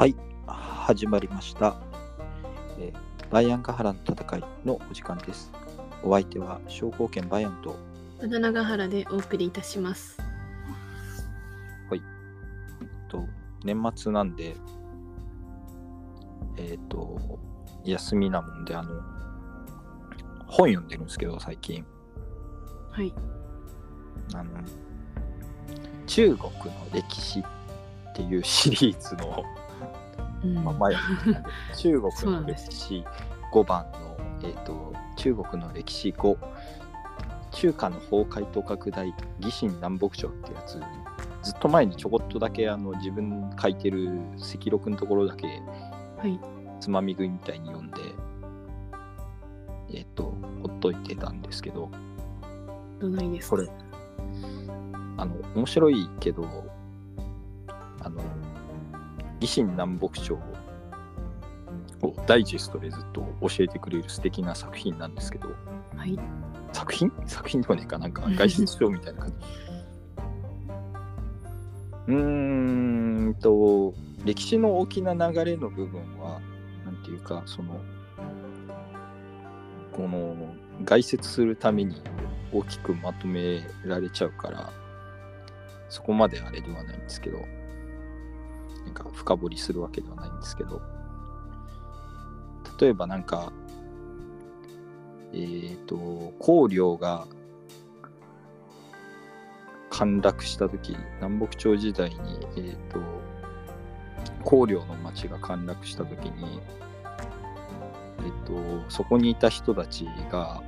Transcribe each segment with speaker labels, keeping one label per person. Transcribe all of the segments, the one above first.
Speaker 1: はい、始まりました。えーバイアンカハラの戦いのお時間です。お相手は商工券バイアンと、
Speaker 2: 和田長原でお送りいたします。
Speaker 1: と年末なんで、えっ、と、休みなもんで、あの、本読んでるんですけど、最近。
Speaker 2: はい。
Speaker 1: あの、中国の歴史っていうシリーズの、
Speaker 2: うん
Speaker 1: まあ、前中国の歴史5番の、えー、と中国の歴史5中華の崩壊と拡大義心南北朝ってやつずっと前にちょこっとだけあの自分書いてる赤録のところだけ
Speaker 2: はい。
Speaker 1: つまみ食いみたいに読んでえっ、とほっといてたんですけど
Speaker 2: どないですか？
Speaker 1: これあの面白いけどあの維新南北朝をダイジェストでずっと教えてくれる素敵な作品なんですけど
Speaker 2: はい。
Speaker 1: 作品？作品でもねえか。なんか外出書みたいな感じ。うーんと歴史の大きな流れの部分はなんていうかそのこの概説するために大きくまとめられちゃうからそこまであれではないんですけどなんか深掘りするわけではないんですけど。例えばなんかえっ、と公領が陥落した時南北朝時代にえっ、と公領の町が陥落した時にえっ、とそこにいた人たちが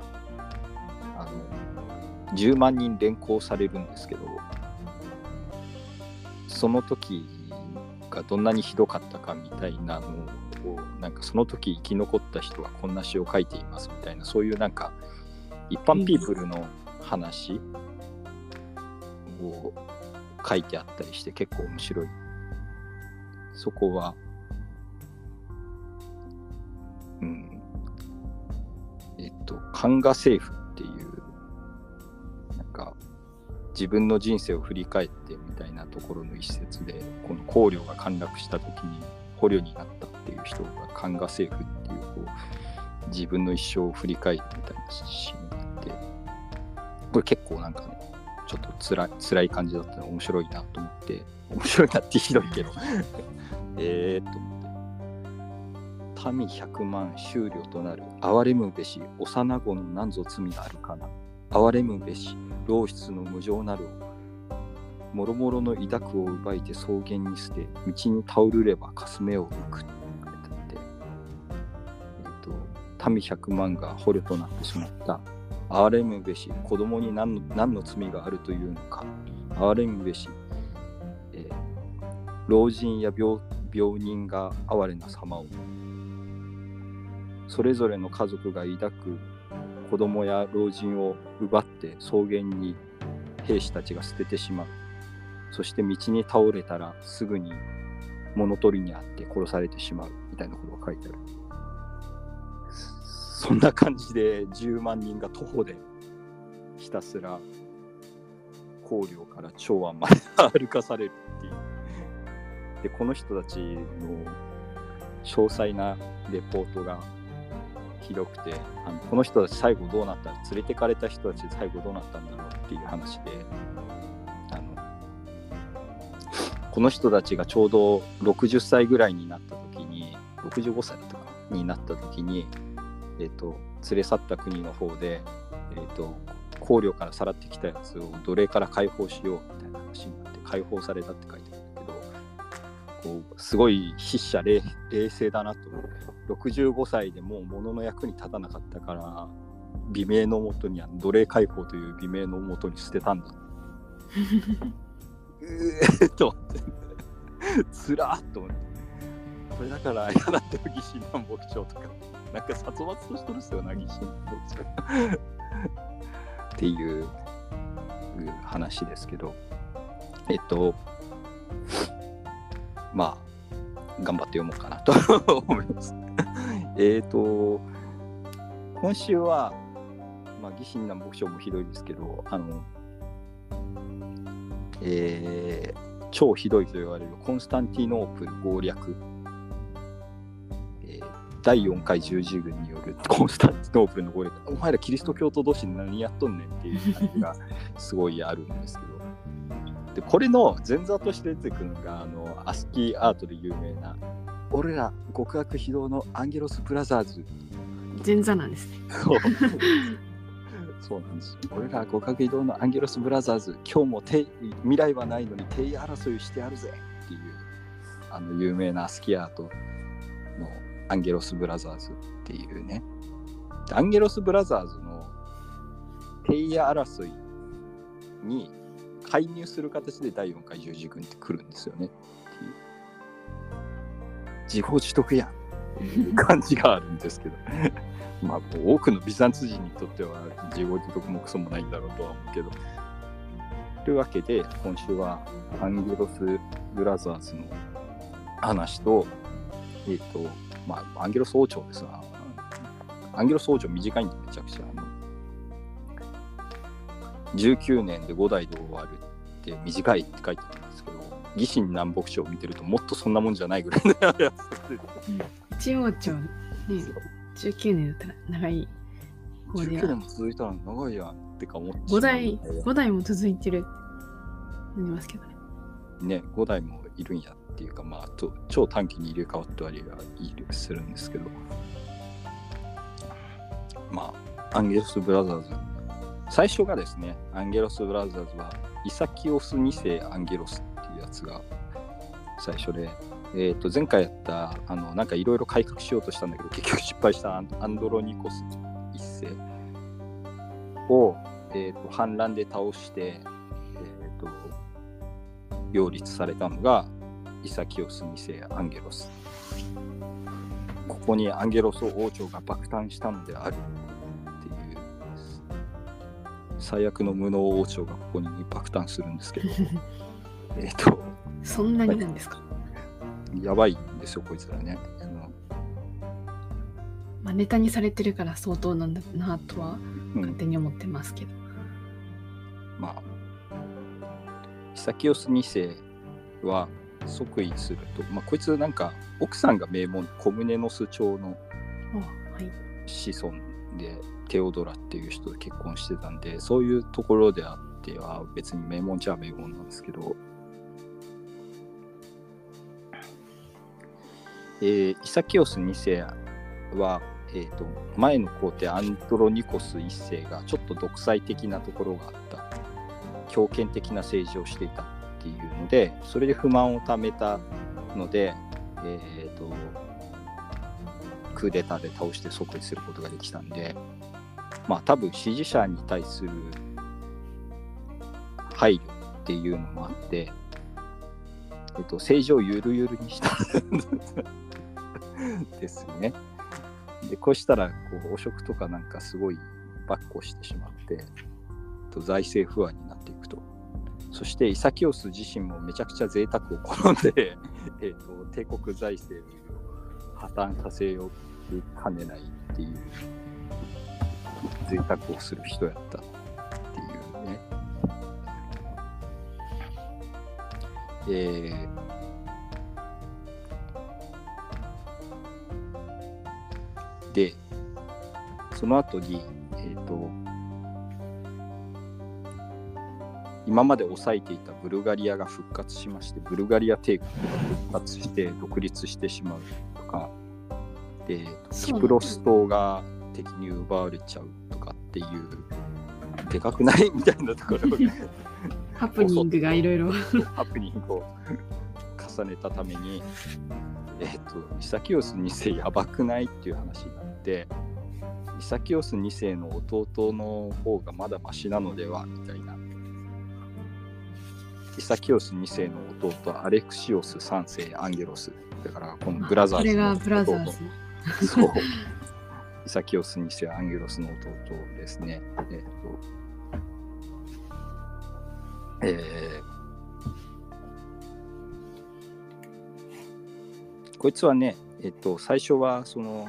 Speaker 1: あの10万人連行されるんですけどその時がどんなにひどかったかみたいなのをなんかその時生き残った人はこんな詩を書いていますみたいなそういうなんか一般ピープルの話を書いてあったりして結構面白い。そこはうんえっと漢画政府っていう自分の人生を振り返ってみたいなところの一節でこの公領が陥落した時に捕虜になったっていう人が漢画政府っていうこう自分の一生を振り返るみたいなシーンがあってこれ結構なんかねちょっとつらい辛い感じだったら面白いなと思って面白いなってひどいけど えーっと思って。民百万終了となる憐れむべし幼子の何ぞ罪があるかな。憐れむべし老室の無情なるもろもろの抱くを奪いて草原に捨て道に倒るればかすめを浮くって書いてあって。えっ、と民百万が捕虜となってしまった憐れむべし子供に何の何の罪があるというのか。憐れむべし、えー老人や病病人が哀れな様をそれぞれの家族が抱く子供や老人を奪って草原に兵士たちが捨ててしまう。そして道に倒れたらすぐに物取りにあって殺されてしまうみたいなことが書いてある。そんな感じで10万人が徒歩でひたすら高陵から長安まで歩かされるっていう。でこの人たちの詳細なレポートがひどくてあのこの人たち最後どうなった連れてかれた人たち最後どうなったんだろうっていう話であのこの人たちがちょうど60歳ぐらいになった時に65歳とかになった時に、えっと連れ去った国の方で、えっと考慮からさらってきたやつを奴隷から解放しようみたいな話になって解放されたって書いてある。こうすごい筆者冷 冷静だなと。65歳でもう物の役に立たなかったから美名のもとにあの奴隷解放という美名のもとに捨てたんだ。うーっとつらーっと思って。これだから嫌だった義心南北朝とか。なんか殺伐としとるっすよな義心南北朝っていう話ですけど。えっとまあ頑張って読もうかなと 思います。えっと今週はまあ義心南北朝もひどいですけどあのえー超ひどいと言われるコンスタンティノープル謀略。第4回十字軍によるコンスタンティノープルの攻撃お前らキリスト教徒同士何やっとんねんっていう感じがすごいあるんですけどでこれの前座として出てくるのがあのアスキーアートで有名な俺ら極悪非道のアンゲロス・ブラザーズ。
Speaker 2: 前座なんですね。
Speaker 1: そう。そうなんです俺ら極悪非道のアンゲロス・ブラザーズ。今日もて未来はないのに帝位争いしてやるぜっていうあの有名なアスキーアートのアンゲロス・ブラザーズっていうね。でアンゲロス・ブラザーズの帝位争いに介入する形で第4回十字軍って来るんですよね。っていう。自業自得やん。っていう感じがあるんですけど。まあ多くのビザンツ人にとっては自業自得もクソもないんだろうとは思うけど。というわけで今週はアンゲロス・ブラザーズの話とえっ、とまあアンゲロス王朝ですがアンゲロス王朝短いんでめちゃくちゃ。あの19年で5代で終わるって短いって書いてあるんですけど、義神南北朝を見てるともっとそんなもんじゃないぐらいのやつで
Speaker 2: 一王朝ね、19年だったら長い方で
Speaker 1: 19
Speaker 2: は
Speaker 1: 年も続いたら長いやんってか思って
Speaker 2: 5代、
Speaker 1: しまう
Speaker 2: 5代も続いてるなりますけどね。
Speaker 1: ね、5代もいるんやっていうか、まあ、と超短期に入れ替わったりはいるするんですけど、まあ、アンゲロス・ブラザーズ、最初がですね、アンゲロス・ブラザーズは、イサキオス2世アンゲロスっていうやつが最初で、えー、と前回やった、あのなんかいろいろ改革しようとしたんだけど、結局失敗したアンドロニコス1世を、えー、と反乱で倒して、えー、と擁立されたのがイサキオス2世アンゲロス。ここにアンゲロス王朝が爆誕したのである最悪の無能王朝がここに爆誕するんですけど。えっと。
Speaker 2: そんなになんですか、
Speaker 1: やばいんですよこいつらね。あの。
Speaker 2: まあ、ネタにされてるから相当なんだなとは
Speaker 1: うん。
Speaker 2: 勝手に思ってますけど。
Speaker 1: まあ、イサキオス2世は即位すると、まあ、こいつなんか奥さんが名門コムネノス朝の
Speaker 2: あはい。
Speaker 1: 子孫でテオドラっていう人と結婚してたんでそういうところであっては別に名門じゃ名門なんですけど、えーイサキオス2世は、えー、と前の皇帝アントロニコス1世がちょっと独裁的なところがあった。強権的な政治をしていたっていうのでそれで不満をためたので、えー、とクーデターで倒して即位することができたんで。まあ多分支持者に対する配慮っていうのもあって、えっと、政治をゆるゆるにした ですね。でこうしたらこう汚職とかなんかすごいばっこしてしまって、えっと財政不安になっていくと。そしてイサキオス自身もめちゃくちゃ贅沢を好んで、えっと帝国財政を破綻させようかねないっていう贅沢をする人やったっていうね。えーで、その後に、えっ、と、今まで抑えていたブルガリアが復活しまして、ブルガリア帝国が復活して独立してしまうとか、で、キプロス島が敵に奪われちゃうっていう、でかくない？みたいなところが
Speaker 2: ハプニングがいろいろ。
Speaker 1: ハプニングを重ねたために、えっ、と、イサキオス2世やばくない？っていう話になって、イサキオス2世の弟の方がまだマシなのでは？みたいな。イサキオス2世の弟、アレクシオス3世、アンゲロス。だから、このブラザーズの弟
Speaker 2: ズ。
Speaker 1: そう。イサキオス2世、アンゲロスの弟ですね。えっ、と、えーこいつはね、えっと、最初はその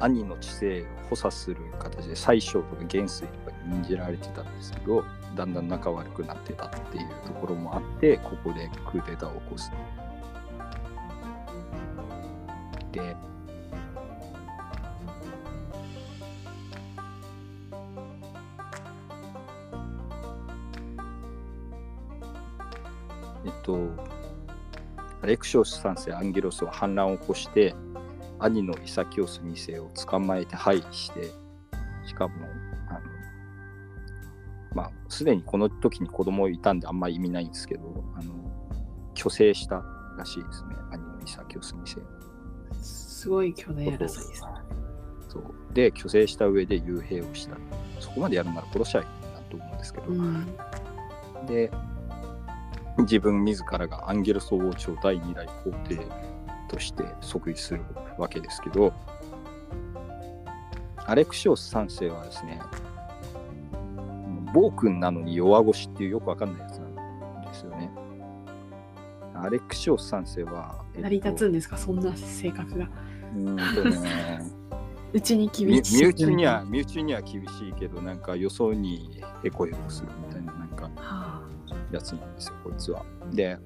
Speaker 1: 兄の知性を補佐する形で宰相とか元帥とかに任じられてたんですけどだんだん仲悪くなってたっていうところもあってここでクーデターを起こす。でと、アレクシオス3世アンゲロスは反乱を起こして、兄のイサキオス2世を捕まえて廃棄して、しかも、あのまあ、すでにこの時に子供いたんであんまり意味ないんですけど、あの虚勢したらしいですね、兄のイサキオス2世。
Speaker 2: すごい巨大争いです。
Speaker 1: そうで、虚勢した上で幽閉をした。そこまでやるなら殺しゃいいなと思うんですけど、
Speaker 2: うん。
Speaker 1: で、自分自らがアンゲル総王朝第二代皇帝として即位するわけですけど、アレクシオス3世はですね、暴君なのに弱腰っていうよくわかんないやつなんですよね。アレクシオス3世は、えっと
Speaker 2: 成り立つんですか、そんな性格が。
Speaker 1: うーんとね、
Speaker 2: うちに
Speaker 1: 身
Speaker 2: 厳しい。
Speaker 1: 身内には、身内には厳しいけど、なんか予想にへこへこするみたいな、やつなんですよ、こいつは。で、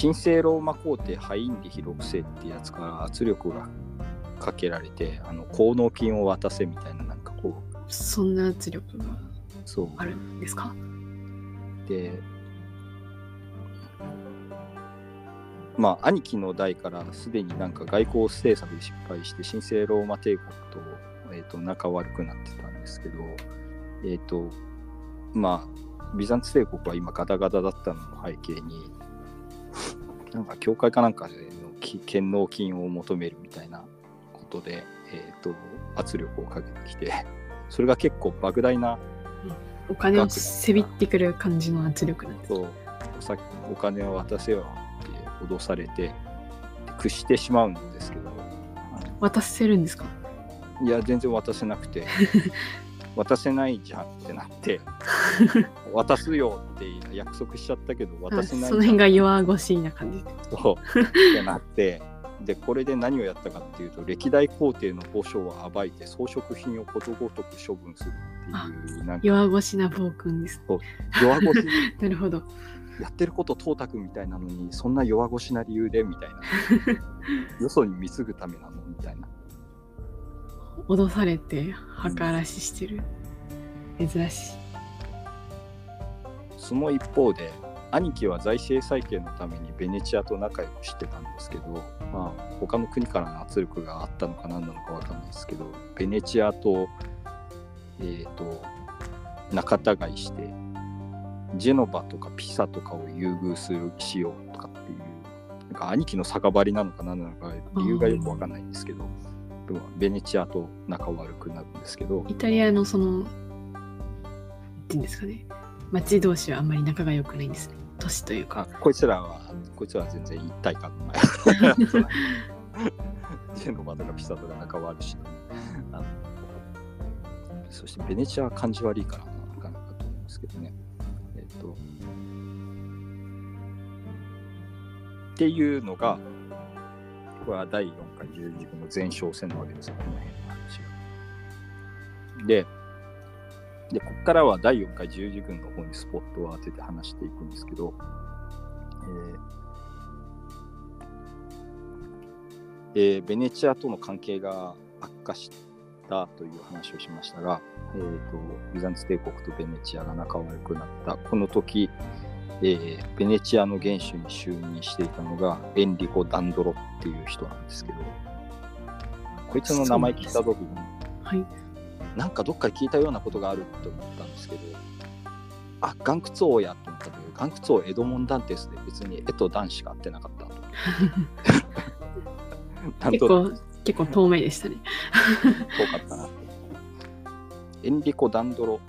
Speaker 1: 神聖ローマ皇帝ハインリヒ6世ってやつから圧力がかけられて、あの効能金を渡せみたいな、なんかこう、
Speaker 2: そんな圧力が
Speaker 1: そう。
Speaker 2: あるんですか？
Speaker 1: で、まあ、兄貴の代からすでになんか外交政策で失敗して、神聖ローマ帝国と,、えー、と仲悪くなってたんですけど、えっ、と、まあ、ビザンツ帝国は今ガタガタだったのの背景に、なんか教会かなんかでのき献納金を求めるみたいなことで、えっ、と、圧力をかけてきて、それが結構莫大な
Speaker 2: お金をせびってくる感じの圧力なんです。
Speaker 1: とおさお金を渡せよって脅されて屈してしまうんですけど。
Speaker 2: 渡せるんですか？
Speaker 1: いや全然渡せなくて 渡せないじゃんってなって 渡すよって約束しちゃったけど
Speaker 2: あ
Speaker 1: 渡せない
Speaker 2: その辺が弱腰な感じ。で。
Speaker 1: そう。ってなってでこれで何をやったかっていうと歴代皇帝の墓所を暴いて装飾品をことごとく処分するっていう
Speaker 2: 弱腰な暴君です。
Speaker 1: 弱腰。
Speaker 2: なるほど。
Speaker 1: やってること東卓みたいなのにそんな弱腰な理由でみたいな。よそに貢ぐためなのみたいな
Speaker 2: 脅されて墓荒らししてる。珍しい。
Speaker 1: その一方で兄貴は財政再建のためにベネチアと仲良くしてたんですけどまあ他の国からの圧力があったのか何なのかわかんないですけどベネチアとえっ、と仲違いしてジェノバとかピサとかを優遇するしようとかっていうなんか兄貴の酒場りなのか何なのか理由がよくわかんないんですけどでもベネチアと仲悪くなるんですけど
Speaker 2: イタリアのその、なんていうんですかね、町同士はあんまり仲が良くないんですね。都市というか。
Speaker 1: あこいつらはこいつらは全然一体感のないジェノバとかピサとか仲悪いし、そしてベネチアは感じ悪いからなかなかと思うんですけどね。えっ、と。っていうのが、は第4回十字軍の前哨戦なわけですよ、この辺の話が。で、で、ここからは第4回十字軍の方にスポットを当てて話していくんですけど、えーえーベネチアとの関係が悪化したという話をしましたが、えー、とビザンツ帝国とベネチアが仲悪くなったこの時、えーベネチアの元首に就任していたのがエンリコ・ダンドロっていう人なんですけどこいつの名前聞いた時に
Speaker 2: はい。
Speaker 1: なんかどっかで聞いたようなことがあるって思ったんですけど、あ、岩窟王やと思ったけど、岩窟王エドモン・ダンテスで別にエとダンしか会ってなかったと。
Speaker 2: 結構、結構透明でしたね。
Speaker 1: 遠かったなと。エンリコ・ダンドロ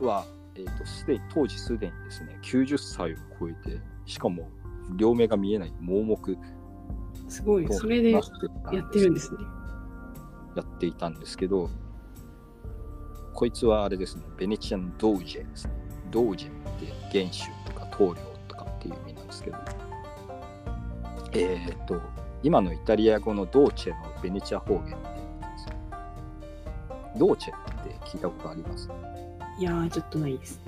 Speaker 1: は、えー、とすでに当時すでにですね、90歳を超えて、しかも両目が見えない盲目
Speaker 2: すごい。
Speaker 1: と
Speaker 2: それでや
Speaker 1: なって
Speaker 2: るんですね。
Speaker 1: やっていたんですけど、こいつはあれですね、ベネチアのドージェですね。ドージェって元首とか棟梁とかっていう意味なんですけど、えっ、と、今のイタリア語のドーチェのベネチア方言って言うんですよ。ドーチェって聞いたことあります？
Speaker 2: いやー、ちょっとないです。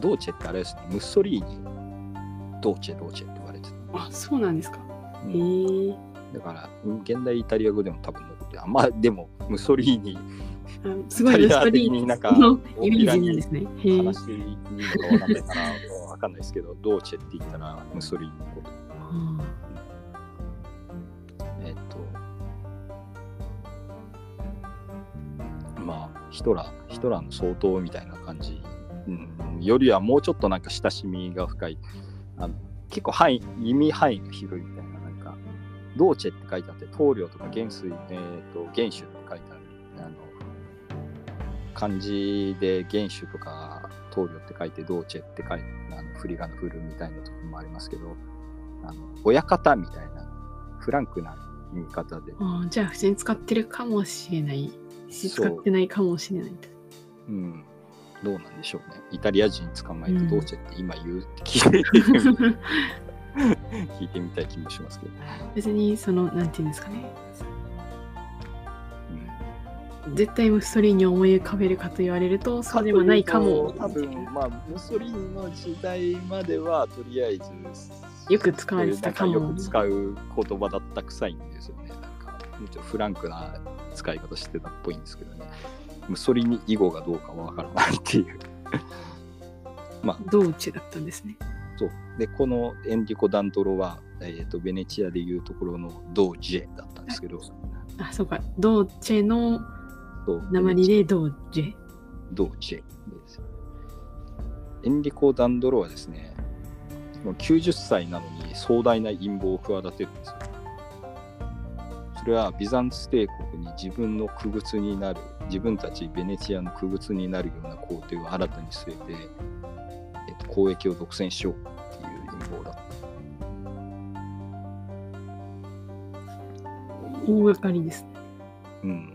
Speaker 1: ドーチェってあれですね、ムッソリーニ、ドーチェ、ドーチェって言われてた。
Speaker 2: あ、そうなんですか。
Speaker 1: うん
Speaker 2: へえ。
Speaker 1: だから、現代イタリア語でも多分残ってる、あまあでも、ムッソリーニ
Speaker 2: あすごい、
Speaker 1: イタリア
Speaker 2: ストリー
Speaker 1: 的になんか
Speaker 2: のイメージなんですね。へえ。
Speaker 1: 話していいのか分かんないかな。わかかんないですけど、ドーチェって言ったらムッソリーニのこと。えヒトラー、ヒトラーの総統みたいな感じ、うん、よりはもうちょっとなんか親しみが深い、あの結構範囲、意味範囲が広いみたいな、なんか、ドーチェって書いてあって、棟梁とか元帥、えっ、と、元首って書いてある、あの、漢字で元首とか棟梁って書いて、ドーチェって書いて、あの振り仮名振るみたいなところもありますけど、あの親方みたいな、フランクな言い方で、
Speaker 2: あーじゃあ普通に使ってるかもしれないし使ってないかもしれない
Speaker 1: うん、どうなんでしょうね。イタリア人捕まえて
Speaker 2: うん
Speaker 1: ドーチェって今言うって聞いて。み 聞いてみたい気もしますけど。
Speaker 2: 別にそのなんていうんですかね。
Speaker 1: うん。
Speaker 2: 絶対ムッソリーニを思い浮かべるかと言われるとそうでもないかも。
Speaker 1: 多分まあムッソリーニの時代まではとりあえず
Speaker 2: よく使われてたかも。
Speaker 1: よく使う言葉だったくさいんですよね。なんかフランクな使い方してたっぽいんですけどね。ムッソリーニ以後がどうかわからないっていう。まあ。
Speaker 2: ドーチェだったんですね。
Speaker 1: そう。でこのエンリコ・ダントロは、えー、とベネチアでいうところのドージェだったんですけど。
Speaker 2: あそうか。ドーチェの鉛でドージェ
Speaker 1: ドーチェです。エンリコ・ダンドロはですね、もう90歳なのに壮大な陰謀を企てるんですよ。それはビザンツ帝国に自分の区別になる、自分たちベネチアの区別になるような皇帝を新たに据えて、えっと、交易を独占しようっていう陰謀だった。
Speaker 2: 大掛かりです
Speaker 1: うん。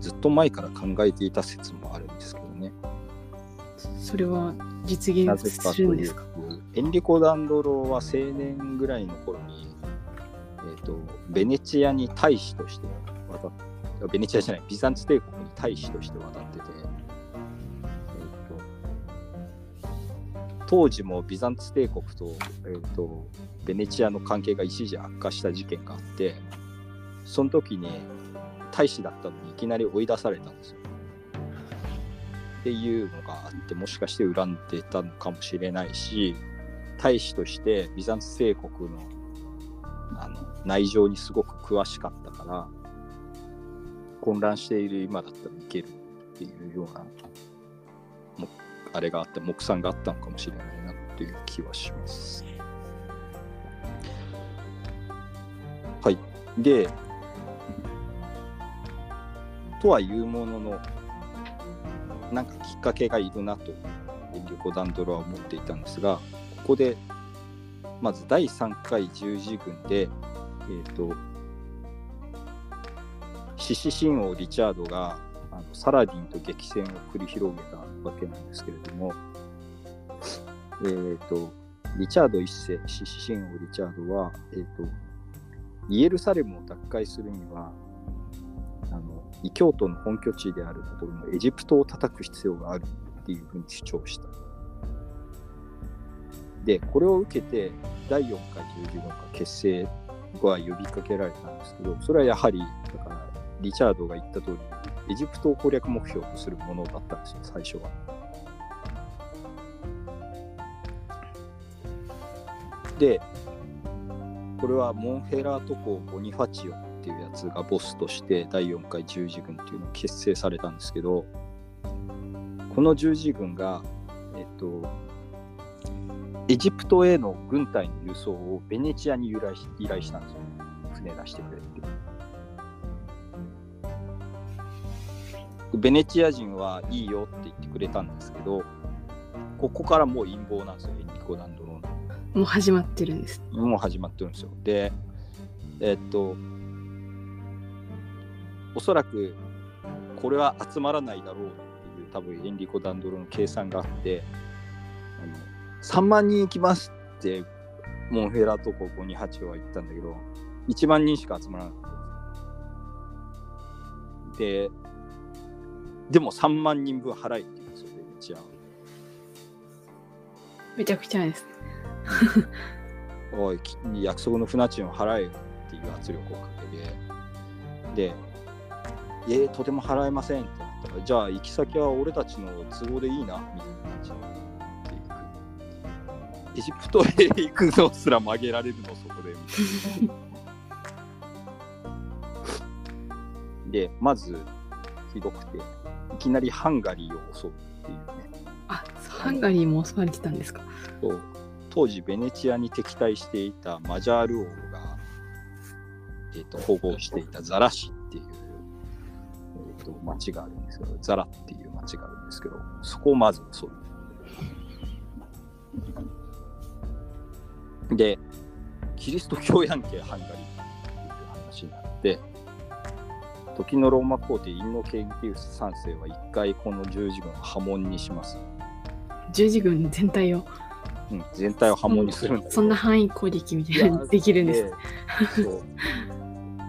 Speaker 1: ずっと前から考えていた説もあるんですけどね。
Speaker 2: それは実
Speaker 1: な
Speaker 2: 現するんですか？
Speaker 1: と、エンリコ・ダンドロは青年ぐらいの頃に、えー、とベネチアに大使として渡ってベネチアじゃない、ビザンツ帝国に大使として渡ってて、えー、と当時もビザンツ帝国と,、えー、とベネチアの関係が一時悪化した事件があって、その時に大使だったのにいきなり追い出されたんですよ。っていうのがあってもしかして恨んでたのかもしれないし大使としてビザンツ帝国のあの内情にすごく詳しかったから混乱している今だったらいけるっていうようなあれがあって目算があったのかもしれないなっていう気はします。はい。で、とはいうものの、なんかきっかけがいるなと、エンリコ・ダンドロは思っていたんですが、ここで、まず第3回十字軍で、えっ、と、獅子神王リチャードがあのサラディンと激戦を繰り広げたわけなんですけれども、えっ、と、リチャード一世、獅子神王リチャードは、えっ、と、イエルサレムを奪回するには、あの異教徒の本拠地であるところのエジプトを叩く必要があるっていうふうに主張した。で、これを受けて第4回十字軍が結成が呼びかけられたんですけど、それはやはり、だからリチャードが言った通り、エジプトを攻略目標とするものだったんですよ、最初は。で、これはモンフェラート公ボニファチオっていうやつがボスとして第4回十字軍っていうのを結成されたんですけど、この十字軍が、えっと、エジプトへの軍隊の輸送をベネチアに由来し依頼したんですよ。船出してくれって。でベネチア人はいいよって言ってくれたんですけど、ここからもう陰謀なんですよ、エンリコ・ダンドロの。
Speaker 2: もう始まってるんです
Speaker 1: もう始まってるんですよ。で、えっと、おそらくこれは集まらないだろうっていう多分エンリコ・ダンドロの計算があって、あの3万人行きますってモンフェラトコ528は言ったんだけど、1万人しか集まらなかったです。で、でも3万人分払えって言うんですよ、ベネチアは。
Speaker 2: めちゃくちゃですね
Speaker 1: おい、き約束の船賃を払えよっていう圧力をかけて、で、いえ、とても払えませんってなったら、じゃあ行き先は俺たちの都合でいいな、みたいな感じで。エジプトへ行くのすら曲げられるのそこで。でまずひどくていきなりハンガリーを襲うっていうね。
Speaker 2: あハンガリーも襲われてたんですか？
Speaker 1: と当時ベネチアに敵対していたマジャール王が、えー、と保護していたザラ市っていう、えー、と町があるんですけどザラっていう町があるんですけどそこをまず襲うでキリスト教やんけハンガリーっていう話になって時のローマ皇帝インノケンティウス3世は一回この十字軍を破門にします、
Speaker 2: 十字軍全体を。
Speaker 1: うん、全体を破門にするんだ
Speaker 2: そんな範囲攻撃みたいなのできるんです。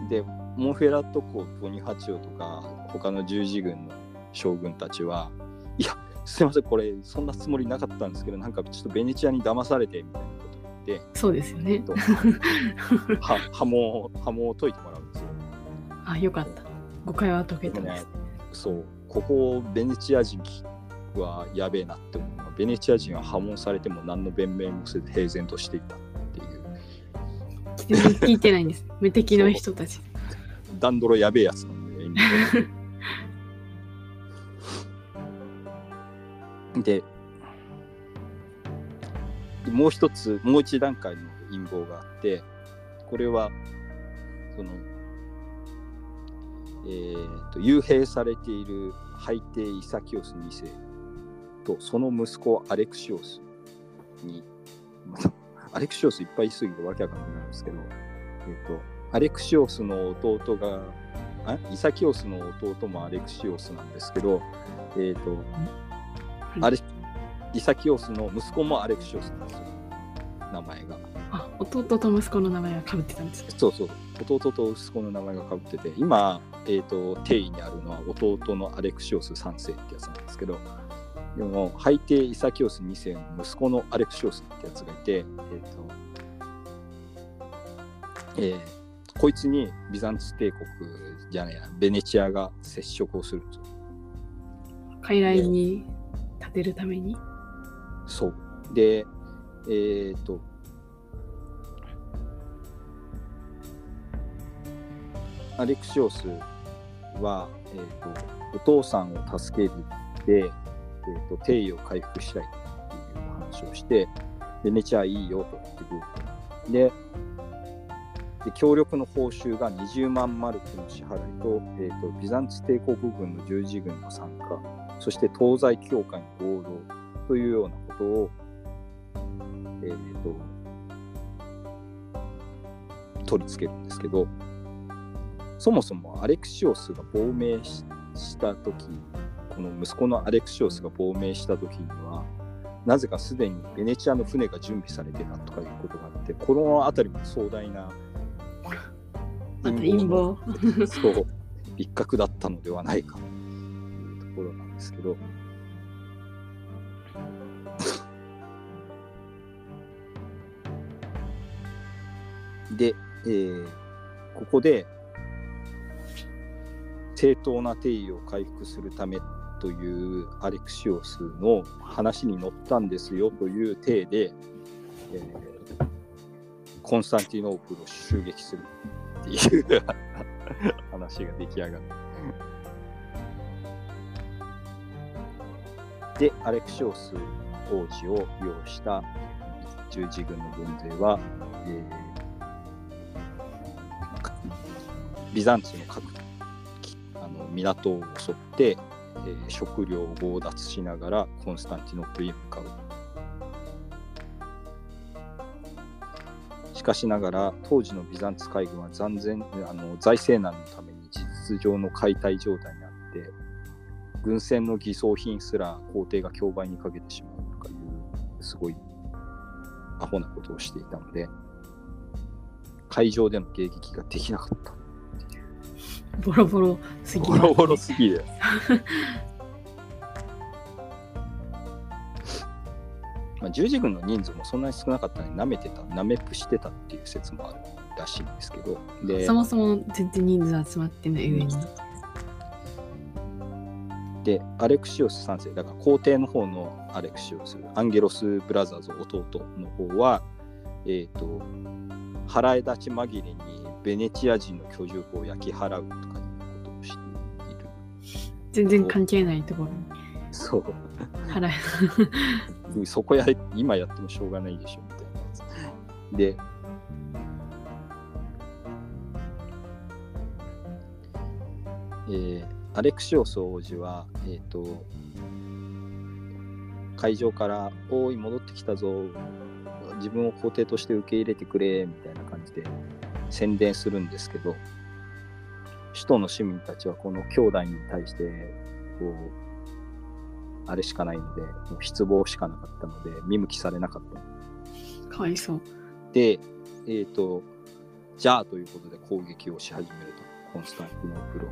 Speaker 1: でモンフェラット公ボニハチオとか他の十字軍の将軍たちはいやすいませんこれそんなつもりなかったんですけどなんかちょっとベネチアに騙されてみたいなて
Speaker 2: そうですよね。
Speaker 1: えっとは 破門を破門を解いてもらうんですよ。
Speaker 2: あよかった。誤解は解けたんです、
Speaker 1: そうここベネチア人はやべえなって思うのはベネチア人は破門されても何の弁明もせず平然としていたっていう。
Speaker 2: 全然聞いてないんです。無敵の人たち。
Speaker 1: ダンドロやべえやつなん で、演技がで、でもう一つ、もう一段階の陰謀があって、これは、その、えーと、幽閉されているハ帝イサキオス2世と、その息子アレクシオスに、まあアレクシオスいっぱいいすぎてわけわかんないんですけど、えっ、と、アレクシオスの弟が、あイサキオスの弟もアレクシオスなんですけど、えっ、と、アレイサキオスの息子もアレクシオスなんですよ、名前が。
Speaker 2: あ弟と息子の名前がかぶってたんです
Speaker 1: そうそう、弟と息子の名前がかぶってて、今、えっ、と、定位にあるのは弟のアレクシオス3世ってやつなんですけど、でも、ハ帝イサキオス2世の息子のアレクシオスってやつがいて、えっ、と、えーこいつにビザンツ帝国じゃねえや、ベネチアが接触をするんですよ。
Speaker 2: 傀儡に立てるために？
Speaker 1: そう。で、えっ、と、アレクシオスは、えー、とお父さんを助けるで、えー、と定位を回復したいっていう話をして、ベネチアいいよと言ってくると。で、で協力の報酬が20万マルクの支払いと,、えー、とビザンツ帝国軍の十字軍の参加そして東西教会の合同というようなことを、えー、と取り付けるんですけどそもそもアレクシオスが亡命しした時この息子のアレクシオスが亡命した時にはなぜかすでにベネチアの船が準備されてたとかいうことがあってこの辺りも壮大な
Speaker 2: 陰謀。
Speaker 1: そう 一角だったのではないかというところなんですけどで、えーここで正当な定位を回復するためというアレクシオスの話に乗ったんですよという体で、えーコンスタンティノープルを襲撃するっていう話が出来上がる。で、アレクシオス王子を擁した十字軍の軍勢は、えービザンツの各あの港を襲って、えー食料を強奪しながらコンスタンティノープルに向かう。しかしながら当時のビザンツ海軍は残然あの財政難のために事実上の解体状態にあって軍船の偽装品すら皇帝が競売にかけてしまうとかいうすごいアホなことをしていたので海上での迎撃ができなかった。
Speaker 2: ボロボロすぎ
Speaker 1: ボロボロすぎる。まあ、十字軍の人数もそんなに少なかったのに舐めてた、舐めっぷしてたっていう説もあるらしいんですけど、で
Speaker 2: そもそも全然人数集まってない上に。
Speaker 1: で、アレクシオス3世、だから皇帝の方のアレクシオス、アンゲロス・ブラザーズ弟の方は、えっ、と、払い立ち紛れにベネチア人の居住区を焼き払うとかいうことをしている。
Speaker 2: 全然関係ないところに
Speaker 1: そう。
Speaker 2: 払え。
Speaker 1: そこやれ今やってもしょうがないでしょみたいなやつ。で、えーアレクシオス王子は、えっ、と、会場から、おい、戻ってきたぞ、自分を皇帝として受け入れてくれ、みたいな感じで宣伝するんですけど、首都の市民たちはこの兄弟に対して、こう、あれしかないので、もう失望しかなかったので、見向きされなかった。
Speaker 2: かわいそう。
Speaker 1: で、えっ、と、じゃあということで攻撃をし始めると、コンスタンティノープルを。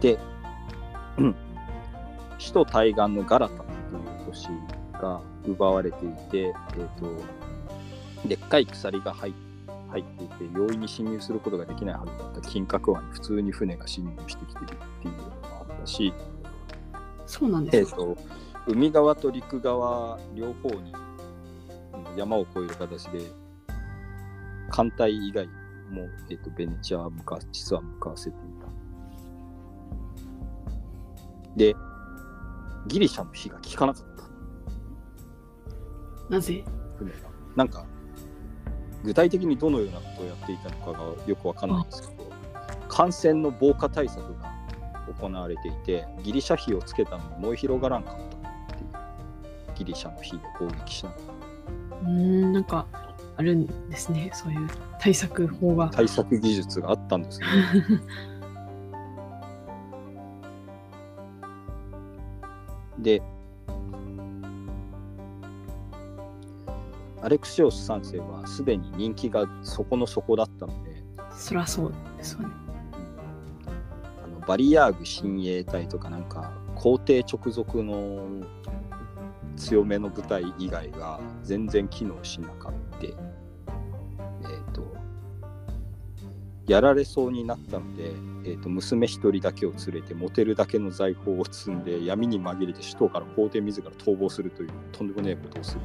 Speaker 1: で、うん首都対岸のガラタ都市が奪われていて、えー、とでっかい鎖が入入っていて、容易に侵入することができないはずだった金閣湾に普通に船が侵入してきてるっていうのがあったし、
Speaker 2: そうなん
Speaker 1: えー、
Speaker 2: ですか。
Speaker 1: と海側と陸側両方にうん山を越える形で艦隊以外も、えー、とベネチアは向か実は向かわせていた。で、ギリシャの火が効かなかった
Speaker 2: なぜ？
Speaker 1: 船が。なんか、具体的にどのようなことをやっていたのかがよくわかんないんですけど、感染の防火対策が行われていて、ギリシャ火をつけたのに燃え広がらんかったっていう、ギリシャの火で攻撃しなかっ
Speaker 2: うーん、なんかあるんですね。そういう対策法が
Speaker 1: た。対策技術があったんですけど、で、アレクシオス3世はすでに人気が底の底だったので、
Speaker 2: そらそうですよね。
Speaker 1: あのバリアーグ親衛隊とかなんか皇帝直属の強めの部隊以外が全然機能しなかった。えっ、とやられそうになったので、えー、と娘一人だけを連れてモテるだけの財宝を積んで闇に紛れて首都から皇帝自ら逃亡するというとんでもねえことをする。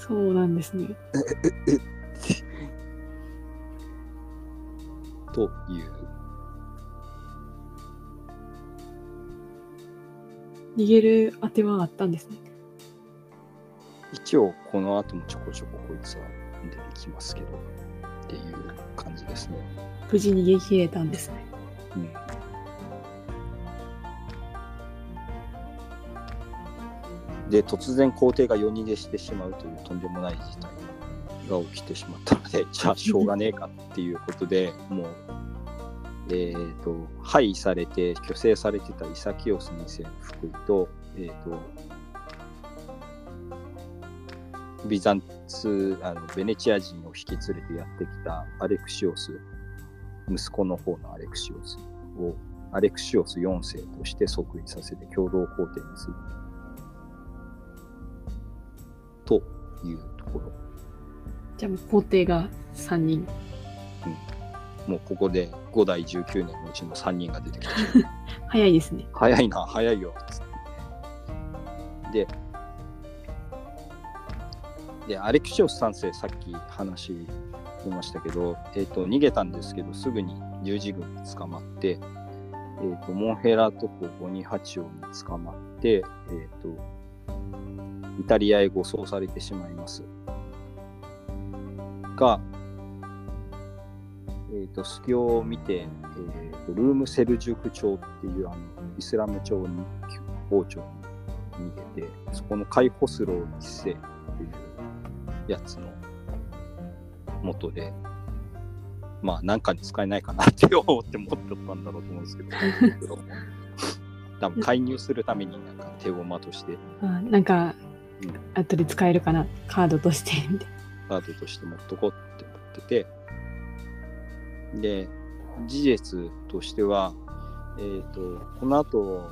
Speaker 2: そうなんですね。
Speaker 1: という
Speaker 2: 逃げる当てはあったんですね。
Speaker 1: 一応この後もちょこちょここいつは出てきますけどっていう感じですね。
Speaker 2: 無事逃げ切れたんですね。
Speaker 1: うんで突然皇帝が夜逃げしてしまうというとんでもない事態が起きてしまったので じゃあしょうがねえかっていうことでもうえー、と廃されて虚勢されてたイサキオス2世の福井と,、えー、とビザンツあのベネチア人を引き連れてやってきたアレクシオス息子の方のアレクシオスをアレクシオス4世として即位させて共同皇帝にするいうところ
Speaker 2: じゃあもう皇帝が3人。
Speaker 1: もうここで5代19年のうちの3人が出てきた
Speaker 2: 早いですね。
Speaker 1: 早いな早いよででアレクシオス3世さっき話しましたけど、えー、と逃げたんですけどすぐに十字軍に捕まって、えー、とモンヘラトコゴニハチオに捕まって、えー、とイタリアへ護送されてしまいます。が、えー、と隙を見て、えー、とルームセルジュク朝っていうあのイスラム朝に王朝に逃げてそこのカイホスロー一世っていうやつの元でまあなんかに使えないかなって思って持ってたんだろうと思うんですけど。多分介入するためになんか手をまとして。
Speaker 2: あなんか
Speaker 1: うん、
Speaker 2: 後で使えるかな、カードとしてみたいな。
Speaker 1: カードとして持っとこうって思ってて、で、事実としては、えっ、と、この後、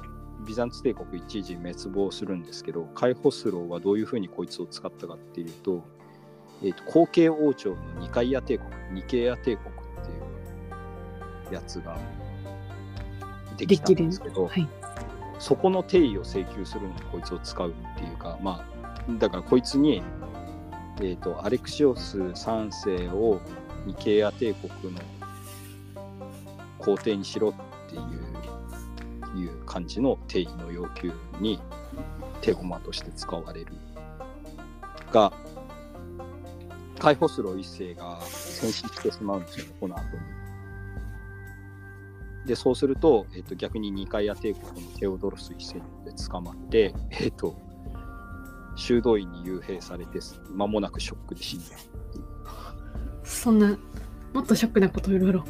Speaker 1: ビザンツ帝国一時滅亡するんですけど、カイホスローはどういうふうにこいつを使ったかっていうと、えー、と後継王朝のニカイア帝国ニケイア帝国っていうやつができたんですけど、
Speaker 2: はい。
Speaker 1: そこの定義を請求するのにこいつを使うっていうかまあだからこいつに、えー、とアレクシオス3世をニケア帝国の皇帝にしろっていういう感じの定義の要求に手駒として使われるがカイホスロ一世が戦死してしまうんですよねこの後に。でそうすると,、えっと逆にニカイア帝国のテオドロス一世によって捕まって、えっと修道院に幽閉されて間もなくショックで死んだ。
Speaker 2: そんな、もっとショックなこといろいろ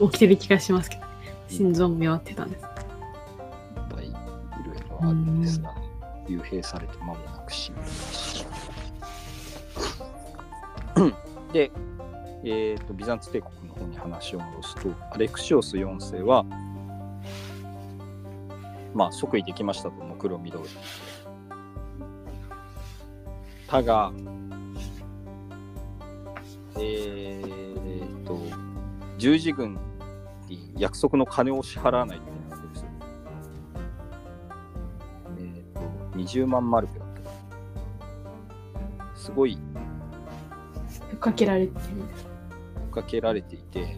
Speaker 2: 起きてる気がしますけど、心臓も弱ってたんです。
Speaker 1: いっぱいいろいろあるんですが、幽閉されて間もなく死んだし。で、えーと、ビザンツ帝国の方に話を戻すと、アレクシオス4世は、まあ、即位できましたと、目論見通り。たが、えーと、十字軍に約束の金を支払わないといけないわけですよ。えっ、と、20万マルクだったかな。すごい
Speaker 2: かけられてるんです。
Speaker 1: かけられていて、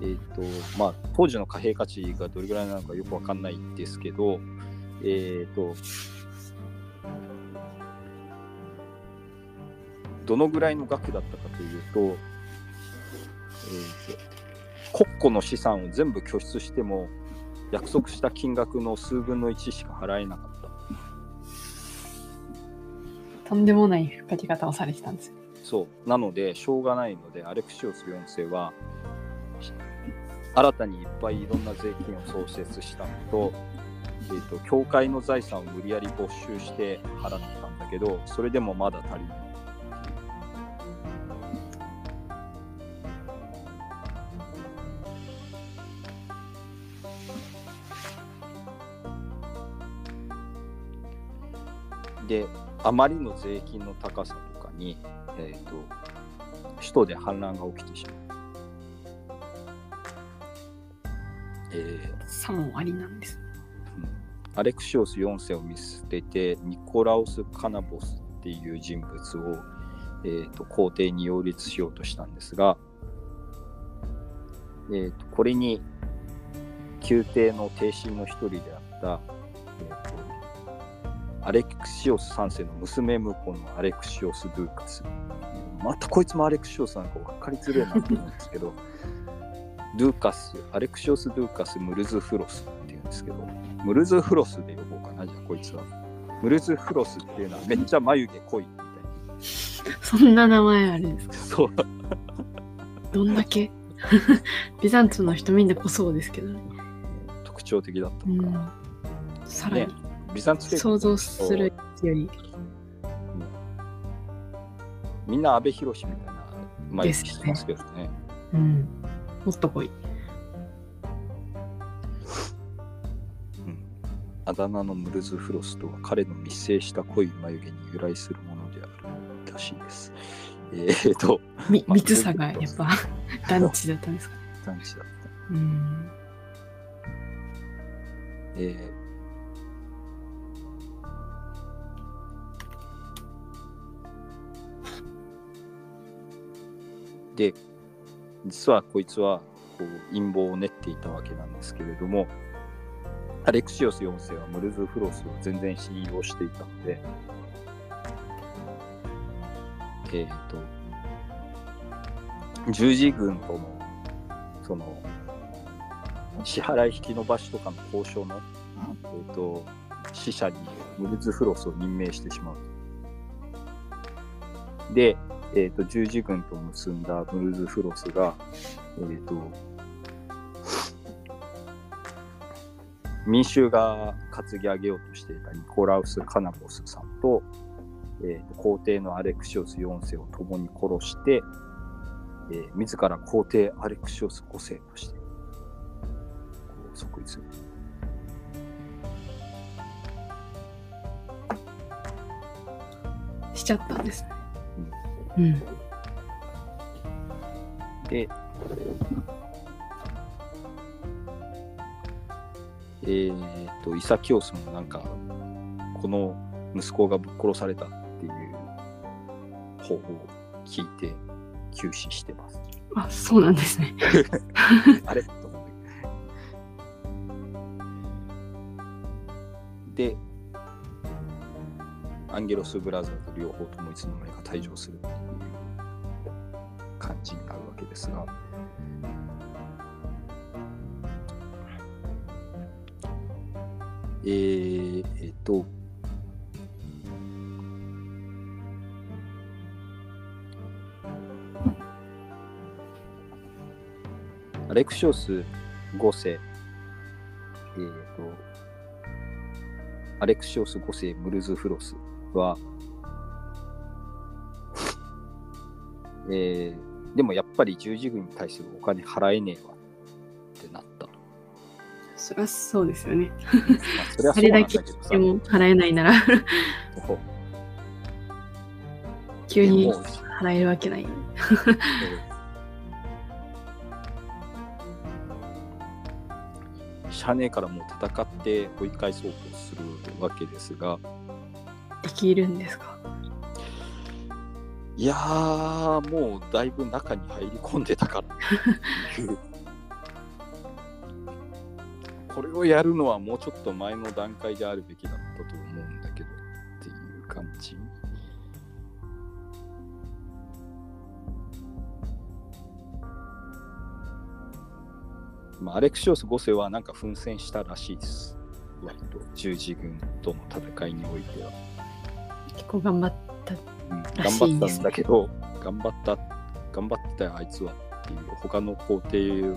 Speaker 1: えっ、と、まあ、当時の貨幣価値がどれぐらいなのかよくわかんないんですけど、えっ、と、どのぐらいの額だったかというと、えーと国庫の資産を全部拠出しても約束した金額の数分の1しか払えなかった。
Speaker 2: とんでもないふっかけ方をされてたんですよ。
Speaker 1: そう。なので、しょうがないので、アレクシオス4世は、新たにいっぱいいろんな税金を創設したのと、えー、と教会の財産を無理やり没収して払ったんだけど、それでもまだ足りない。で、あまりの税金の高さとかに、えー、と首都で反乱が起きてしまう。えー
Speaker 2: さもありなんです。
Speaker 1: アレクシオス4世を見捨ててニコラオス・カナボスっていう人物を、えー、と皇帝に擁立しようとしたんですが、えー、とこれに宮廷の帝臣の一人であった、アレクシオス3世の娘婿のアレクシオス・ドゥーカスまたこいつもアレクシオスなんか分かりづれえなって思うんですけど ドゥーカスアレクシオス・ドゥーカス・ムルズフロスっていうんですけどムルズフロスで呼ぼうかな、じゃあこいつは。ムルズフロスっていうのはめっちゃ眉毛濃いみたい
Speaker 2: そんな名前あるんですか？
Speaker 1: な。そう。
Speaker 2: どんだけ？ビザンツの人みんなこそうですけどね。
Speaker 1: 特徴的だった
Speaker 2: う
Speaker 1: のかな。
Speaker 2: ん。さらに
Speaker 1: ねビザンツ帝国
Speaker 2: 想像するより
Speaker 1: みんな阿部寛みたいな眉毛してますけどね。
Speaker 2: うん。もっと濃い。
Speaker 1: うんあだ名のムルズフロスとは彼の密生した濃い眉毛に由来するものであるらしいです。えー、と、
Speaker 2: み
Speaker 1: まあ
Speaker 2: 密さがやっぱ 団地だったんですか？ね。
Speaker 1: 男子だった。
Speaker 2: うん。
Speaker 1: えーで実はこいつはこう陰謀を練っていたわけなんですけれどもアレクシオス4世はムルズフロスを全然信用していたのでえっ、と十字軍とのその支払い引き延ばしとかの交渉の、えー、と死者にムルズフロスを任命してしまう。で、えー、と十字軍と結んだムルズフロスが、えー、と民衆が担ぎ上げようとしていたニコラウス・カナボスさんと,、えー、と皇帝のアレクシオス4世を共に殺して、えー自ら皇帝アレクシオス5世として即位する。
Speaker 2: しちゃったんですね。うん。
Speaker 1: で、えー、と、イサキオスもなんか、この息子がぶっ殺されたっていう方法を聞いて急死してます。
Speaker 2: あ、そうなんですね。
Speaker 1: あれ？で、アンゲロス・ブラザーズ両方ともいつの間にか退場するですが、えー、えっと、アレクシオス5世、えー、と、アレクシオス5世ムルズフロスは、えーでもやっぱり十字軍に対するお金払えねえわ。ってなったと。
Speaker 2: そりゃそうですよね。
Speaker 1: まあ、それは
Speaker 2: あ
Speaker 1: そう
Speaker 2: れだけでも払えないなら。急に払えるわけない。
Speaker 1: シャネからもう戦って追い返そうとするわけですが、
Speaker 2: できるんですか？
Speaker 1: いやー、もうだいぶ中に入り込んでたから。これをやるのはもうちょっと前の段階であるべきだったと思うんだけどっていう感じ。まあ、アレクシオス5世はなんか奮戦したらしいです。割と十字軍との戦いにおいては。
Speaker 2: 結構頑張っ
Speaker 1: 頑張ったんだけど、頑張った、頑張ってたよ、あいつはっていう、他の皇帝よ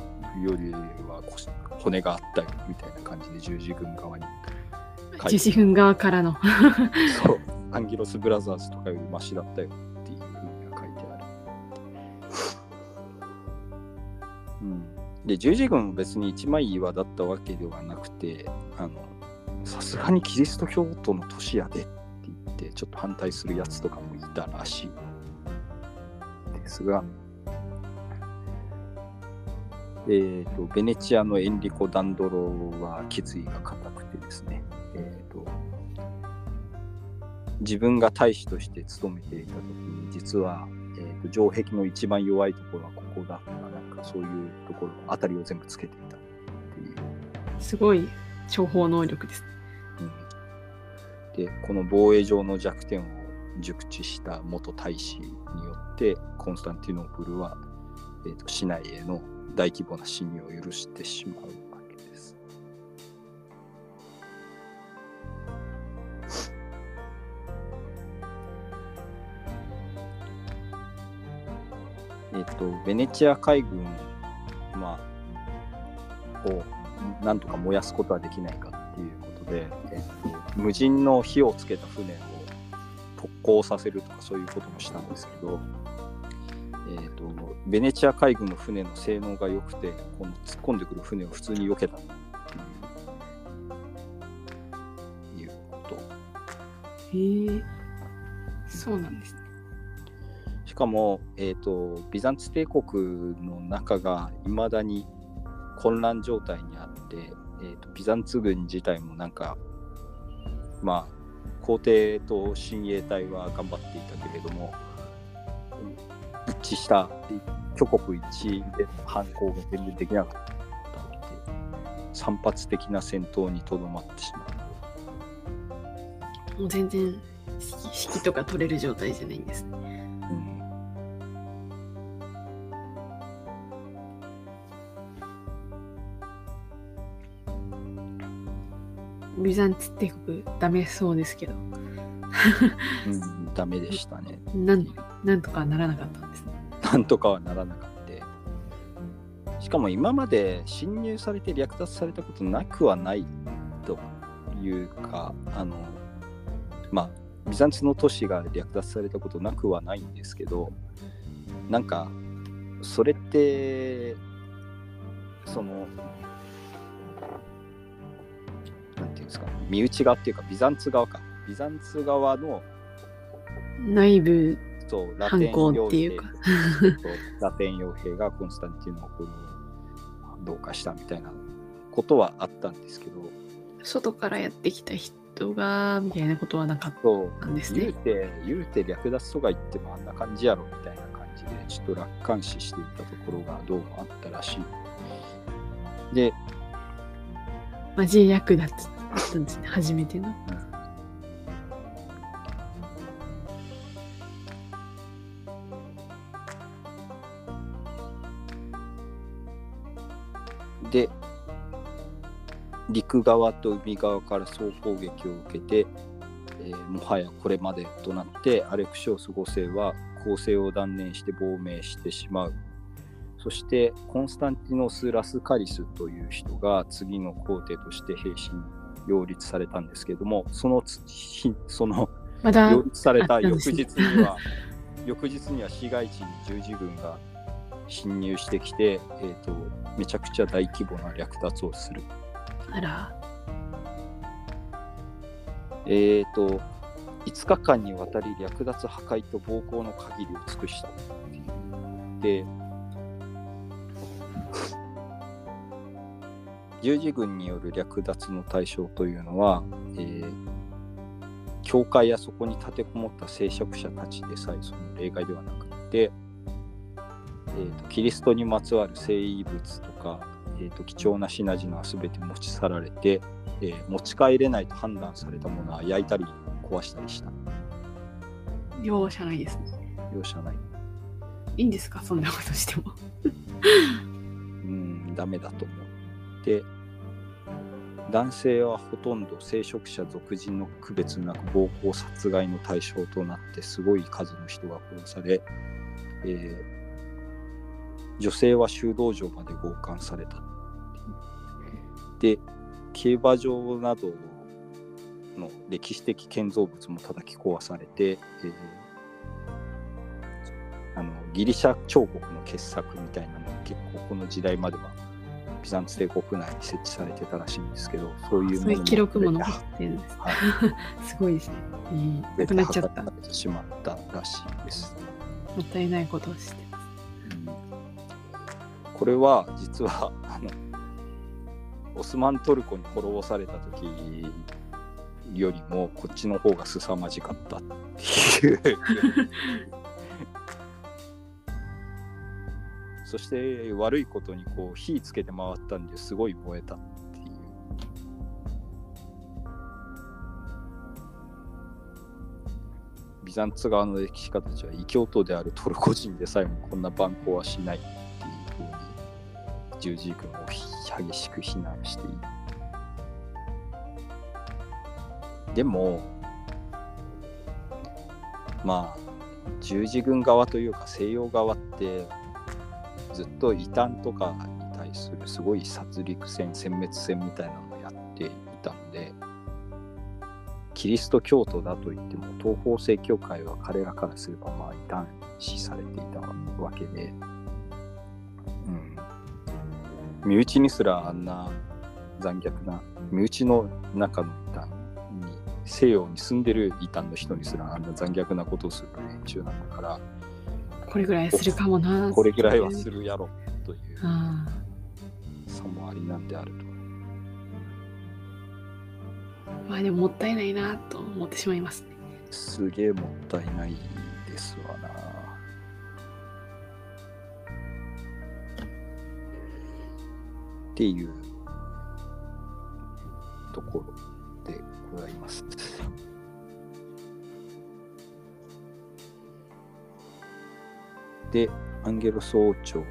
Speaker 1: りはこ骨があったよみたいな感じで十字軍側に。書いて
Speaker 2: 自軍側からの。
Speaker 1: そう、アンゲロス・ブラザーズとかよりマシだったよっていうふうには書いてある。うん、で、十字軍も別に一枚岩だったわけではなくて、あの、さすがにキリスト教徒の都市やでって言って、ちょっと反対するやつとかもいたらしい。ですが、えー、とベネチアのエンリコ・ダンドロは決意が固くてですね、えー、と自分が大使として務めていた時に実は、えー、と城壁の一番弱いところはここだとかなんかそういうところあたりを全部つけていたっていう、
Speaker 2: すごい諜報能力です。
Speaker 1: うん、でこの防衛上の弱点を熟知した元大使によってコンスタンティノープルは、えー、と市内への大規模な侵入を許してしまうわけです。えっと、ベネチア海軍、まあ、をなんとか燃やすことはできないかっていうことで、えっと、無人の火をつけた船を特攻させるとかそういうこともしたんですけど、えっと、ベネチア海軍の船の性能が良くて、この突っ込んでくる船を普通に避けたっていういうこと。
Speaker 2: へえ。そうなんですね。
Speaker 1: しかも、えー、とビザンツ帝国の中がいまだに混乱状態にあって、えー、とビザンツ軍自体もなんかまあ皇帝と親衛隊は頑張っていたけれども一致した挙国一致での反抗が全然できなかったので散発的な戦闘にとどまってしまう。
Speaker 2: もう全然指揮とか取れる状態じゃないんですね。ビザンツ帝国ダメそうですけど、
Speaker 1: うん、ダメでしたね。
Speaker 2: なんなんとかならなかったんですね。
Speaker 1: なんとかはならなかった。しかも今まで侵入されて略奪されたことなくはないというか、あの、まあ、ビザンツの都市が略奪されたことなくはないんですけど、なんか、それって、その、ですか、身内側っていうか、ビザンツ側か。ビザンツ側の
Speaker 2: 内部
Speaker 1: そう、ラテン
Speaker 2: 反抗
Speaker 1: 傭兵
Speaker 2: っていうか
Speaker 1: ラテン傭兵がコンスタンティノープルをどうかしたみたいなことはあったんですけど、
Speaker 2: 外からやってきた人がみたいなことはなかったんですね。
Speaker 1: 言うて、言うて略奪とか言ってもあんな感じやろみたいな感じで、ちょっと楽観視していたところがどうもあったらしい。で、
Speaker 2: マジ役立つっったんですね、初めての。
Speaker 1: で、陸側と海側から総攻撃を受けて、えーもはやこれまでとなってアレクシオス5世は攻勢を断念して亡命してしまうそしてコンスタンティノス・ラスカリスという人が次の皇帝として兵士に擁立されたんですけれどもそのつひその
Speaker 2: まだ
Speaker 1: 擁立された翌日には 翌日には市街地に十字軍が侵入してきて、えー、とめちゃくちゃ大規模な略奪をする。
Speaker 2: あら、
Speaker 1: えー、と5日間にわたり略奪破壊と暴行の限りを尽くした。で十字軍による略奪の対象というのは、えー教会やそこに立てこもった聖職者たちでさえその例外ではなくて、えーとキリストにまつわる聖遺物とか、えーと貴重な品々は全て持ち去られて、えー持ち帰れないと判断されたものは焼いたり壊したりした
Speaker 2: 容赦ないですね。
Speaker 1: 容赦ない
Speaker 2: いいんですか、そんなことしても。
Speaker 1: うんダメだと思うで男性はほとんど聖職者俗人の区別なく暴行殺害の対象となってすごい数の人が殺され、えー女性は修道場まで強姦されたで競馬場などの歴史的建造物も叩き壊されて、えーあのギリシャ彫刻の傑作みたいなのが結構この時代まではビザンツ帝国内に設置されてたらしいんですけどそういう
Speaker 2: そういう記録も残
Speaker 1: は
Speaker 2: ってるんです。
Speaker 1: い
Speaker 2: すごいですね。いいなくなっちゃった。
Speaker 1: てしまったらしいです。
Speaker 2: ったいないことをしてます。
Speaker 1: これは実はあのオスマントルコに滅ぼされた時よりもこっちの方が凄まじかったっていう そして悪いことにこう火つけて回ったんですごい燃えたっていう。ビザンツ側の歴史家たちは異教徒であるトルコ人でさえもこんな蛮行はしないっていうふうに十字軍を激しく非難している。でもまあ十字軍側というか西洋側ってずっと異端とかに対するすごい殺戮戦殲滅戦みたいなのをやっていたのでキリスト教徒だと言っても東方正教会は彼らからすればまあ異端視されていたわけで、うん、身内にすらあんな残虐な身内の中の異端に西洋に住んでる異端の人にすらあんな残虐なことをする連中なんだから
Speaker 2: これぐらいするかもな。
Speaker 1: これぐらいはするやろという
Speaker 2: あ
Speaker 1: 差もありなんであると。
Speaker 2: あまあでももったいないなと思ってしまいますね。
Speaker 1: すげえもったいないですわな。っていうところで、アンゲロス王朝に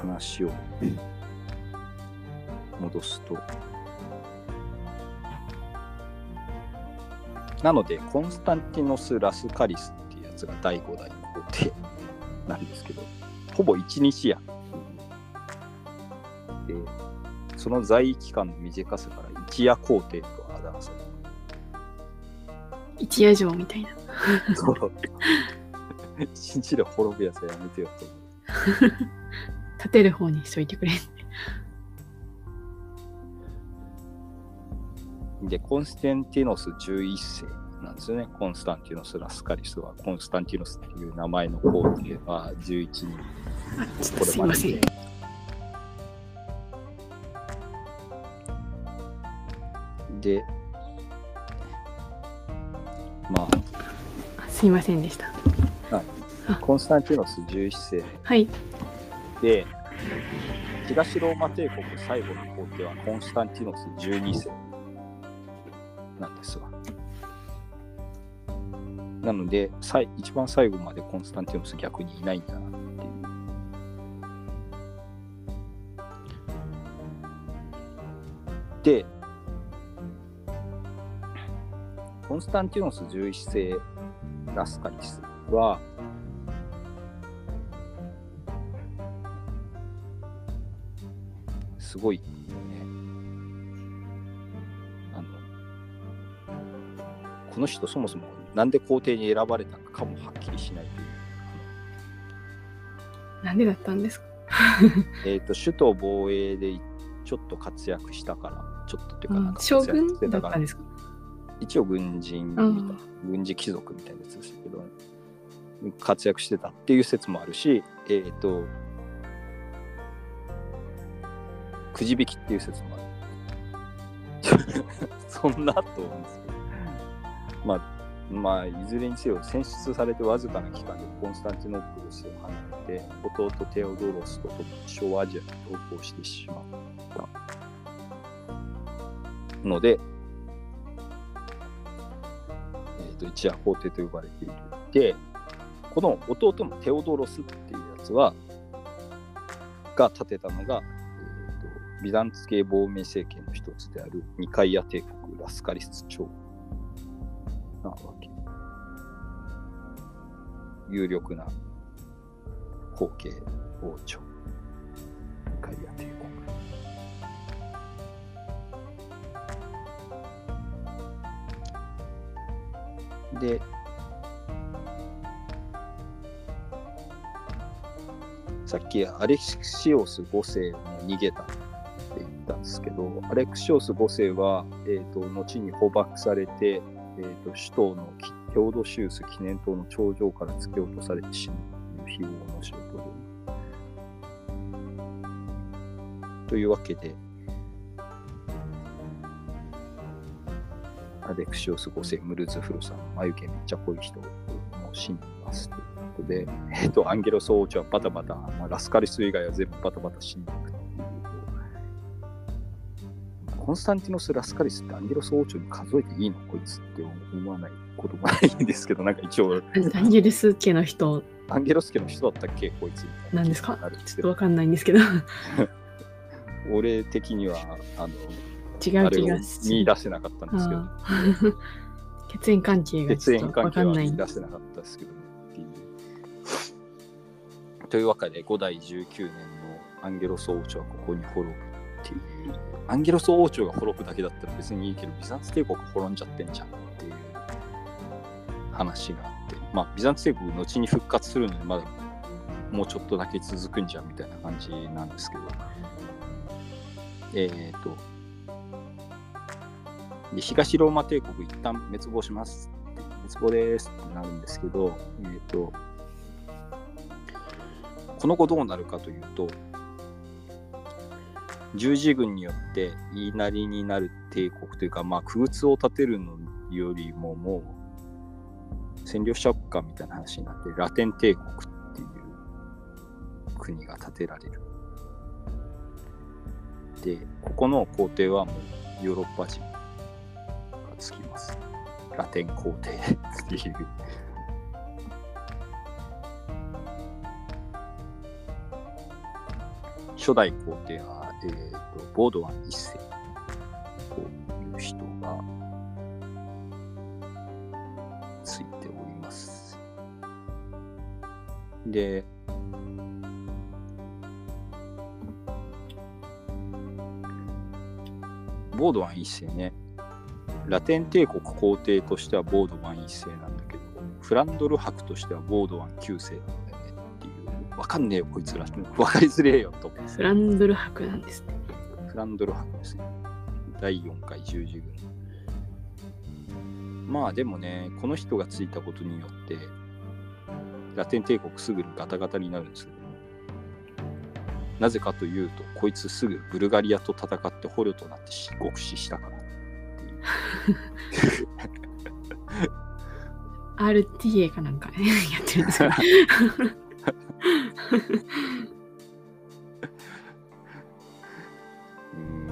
Speaker 1: 話を戻すと、なので、コンスタンティノス・ラスカリスっていうやつが第5代皇帝なんですけど、ほぼ一日や。で、その在位期間の短さから一夜皇帝と表され
Speaker 2: 一夜城みたいな。
Speaker 1: る。そう。一日で滅ぶやつはやめてよと思う。
Speaker 2: 立てる方にしといてくれ。
Speaker 1: で、コンスタンティノス11世なんですよね。コンスタンティノス・ラスカリスは、コンスタンティノスっていう名前の皇帝は11人。
Speaker 2: あちょっとすいません。
Speaker 1: で、ま
Speaker 2: あすいませんでした。
Speaker 1: あ、コンスタンティノス11世
Speaker 2: はい。
Speaker 1: で、東ローマ帝国最後の皇帝はコンスタンティノス12世なんですわ。なので、さい一番最後までコンスタンティノス逆にいないんだなっていう。で、コンスタンティノス11世ラスカリスは、すごい、ね、あの、この人そもそもなんで皇帝に選ばれたかもはっきりしないという。
Speaker 2: なんでだったんですか？
Speaker 1: えっ、と、首都防衛でちょっと活躍したから、ちょっとっていうか、なんか
Speaker 2: 将
Speaker 1: 活躍
Speaker 2: 軍
Speaker 1: してたから
Speaker 2: だったんですか？
Speaker 1: 一応軍人みたいな、軍事貴族みたいなやつでしたけど、活躍してたっていう説もあるし、えっ、と、くじ引きっていう説もある。そんなと思うんですけど。まあ、まあ、いずれにせよ、選出されてわずかな期間でコンスタンティノープルスを離れて、弟テオドロスと共に小アジアに逃亡してしまったので、えー、と一夜皇帝と呼ばれている。で、この弟のテオドロスっていうやつは、が建てたのが、ビザンツ系亡命政権の一つであるニカイア帝国ラスカリス朝なわけ。有力な後継王朝。ニカイア帝国。で、さっきアレクシオス5世も逃げたたんですけど、アレクシオス5世は、えー、と後に捕獲されて、えー、と首都のテオドシウス記念塔の頂上から突き落とされて死ぬという非業の仕事で。というわけで、アレクシオス5世、ムルズフルさん、眉毛めっちゃ濃い人も死にますということで、えっと、アンゲロス王朝はバタバタ、まあ、ラスカリス以外は全部バタバタ死んでくという。コンスタンティノス・ラスカリスってアンゲロス王朝に数えていいのこいつって思わないこともないんですけど、なんか一応、
Speaker 2: アンゲルス家の人
Speaker 1: アンゲロス家の人だったっけこいつみたいな
Speaker 2: なんですかちょっとわかんないんですけど。
Speaker 1: 俺的には、あの、
Speaker 2: 違う気がす
Speaker 1: 見出せなかったんですけど、
Speaker 2: 血縁関係が
Speaker 1: 血
Speaker 2: ちょっと
Speaker 1: 縁関係は
Speaker 2: わかんない
Speaker 1: 見。出せなかったですけどね。というわけで、5代19年のアンゲロス王朝はここに滅ぶっていう。アンゲロス王朝が滅ぶだけだったら別にいいけど、ビザンツ帝国が滅んじゃってんじゃんっていう話があって、まあ、ビザンツ帝国後に復活するのにまだもうちょっとだけ続くんじゃんみたいな感じなんですけど、えっ、と、で東ローマ帝国一旦滅亡します滅亡ですってなるんですけど、えー、と。この後どうなるかというと十字軍によって言いなりになる帝国というか、まあ、空通を立てるのよりももう占領しちゃおうかみたいな話になってラテン帝国っていう国が建てられる。でここの皇帝はもうヨーロッパ人がつきます。ラテン皇帝 っていう。初代皇帝は、えー、とボードワン一世という人がついております。で、ボードワン一世ね、ラテン帝国皇帝としてはボードワン一世なんだけど、フランドル伯としてはボードワン九世なんだよねっていう、わかんねえよ、こいつら。わかりづれえよと思。
Speaker 2: フランドル博なんですね。
Speaker 1: フランドル伯ですね。第4回十字軍。まあでもね、この人がついたことによって、ラテン帝国すぐにガタガタになるんですよ。なぜかというと、こいつすぐブルガリアと戦って捕虜となって死獄死したからっていう。
Speaker 2: RTA かなんかね、やってるんですか。
Speaker 1: うん。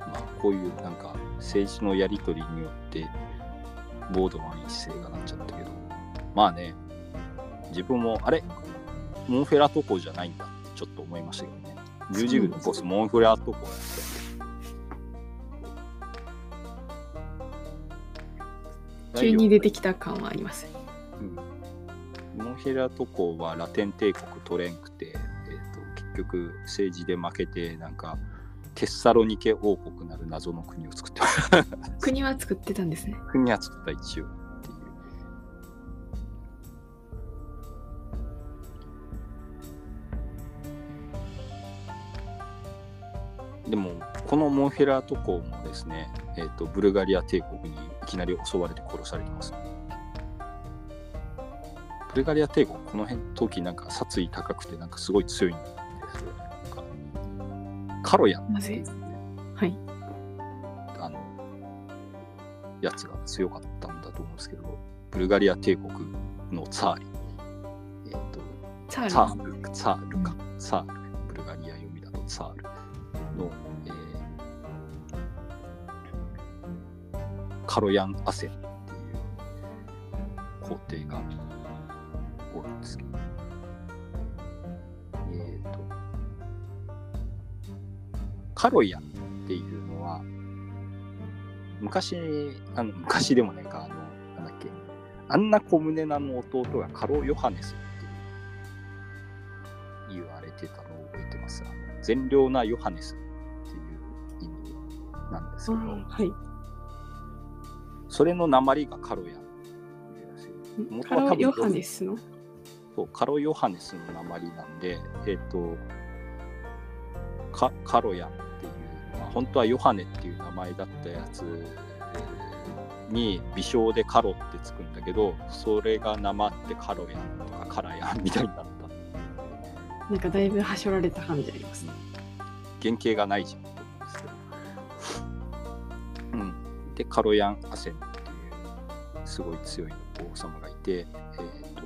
Speaker 1: まあこういうなんか政治のやり取りによってボードマン一世がなっちゃったけど。まあね自分もあれモンフェラト港じゃないんだ。ってちょっと思いましたけどね。十字軍のボスモンフェラト港やって
Speaker 2: 急に出てきた感はあります。
Speaker 1: モンヘラト港はラテン帝国取れんくて、えー、と結局政治で負けてなんかテッサロニケ王国なる謎の国を作ってます
Speaker 2: 国は作ってたんですね。
Speaker 1: 国は作った一応でもこのモンフェラト港もですね、えー、とブルガリア帝国にいきなり襲われて殺されてます、ブルガリア帝国この辺時なんか殺意高くてなんかすごい強いんですよ。ねなんかカロヤン
Speaker 2: なぜ？はい。
Speaker 1: あのやつが強かったんだと思うんですけどブルガリア帝国のツァーリ。えっ、と
Speaker 2: チャ
Speaker 1: ツァ
Speaker 2: ール。
Speaker 1: ール、ツァールか、ツァール、ブルガリア読みだとツァールの、カロヤン・アセンっていう皇帝がおるんですけど、えっ、と、カロヤンっていうのは、昔、あの昔でもねか、あの、なんだっけ、アンナ・コムネナの弟がカロ・ヨハネスって言われてたのを覚えてます。あの善良なヨハネスっていう意味なんですけど、
Speaker 2: はい。
Speaker 1: それの鉛がカロヤ
Speaker 2: カロヨハネスの？
Speaker 1: そうカロヨハネスの鉛なんで、えっ、とカ、カロヤンっていうのは、本当はヨハネっていう名前だったやつに微小でカロってつくんだけど、それがなまってカロヤンとかカラヤンみたいになった。
Speaker 2: なんかだいぶはしょられた感じありますね。
Speaker 1: 原型がないじゃんで、カロヤン・アセンっていうすごい強い王様がいて、えっ、と、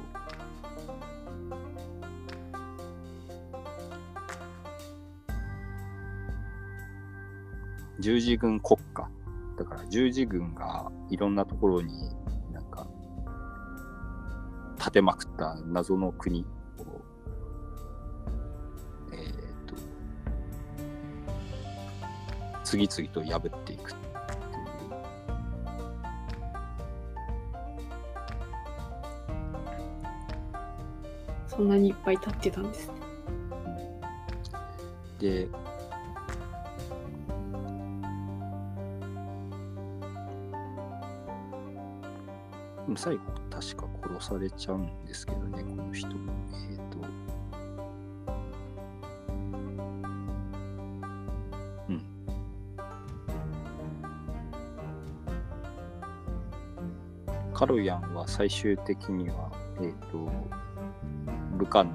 Speaker 1: 十字軍国家。だから十字軍がいろんなところになんか立てまくった謎の国をえー、と次々と破っていく
Speaker 2: そんなにいっぱい立ってたんですね。
Speaker 1: で最後確か殺されちゃうんですけどねこの人えっ、とうんカロヤンは最終的にはえっ、と部下の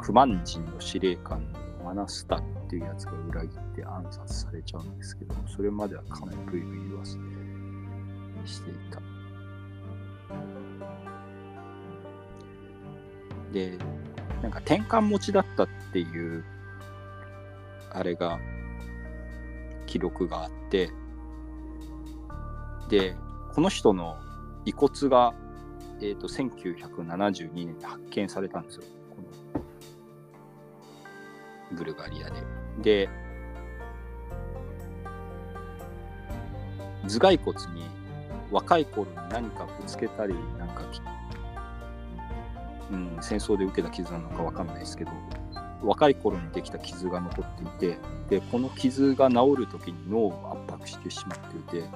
Speaker 1: クマン人の司令官のマナスタっていうやつが裏切って暗殺されちゃうんですけど、それまではかなりブイブイ言わせしていた。で、なんか転換持ちだったっていう、あれが、記録があって、で、この人の遺骨が、えっ、と、1972年に発見されたんですよ。このブルガリアで。で、頭蓋骨に若い頃に何かぶつけたり、なんか、うん、戦争で受けた傷なのかわかんないですけど、若い頃にできた傷が残っていて、で、この傷が治るときに脳を圧迫してしまっていて、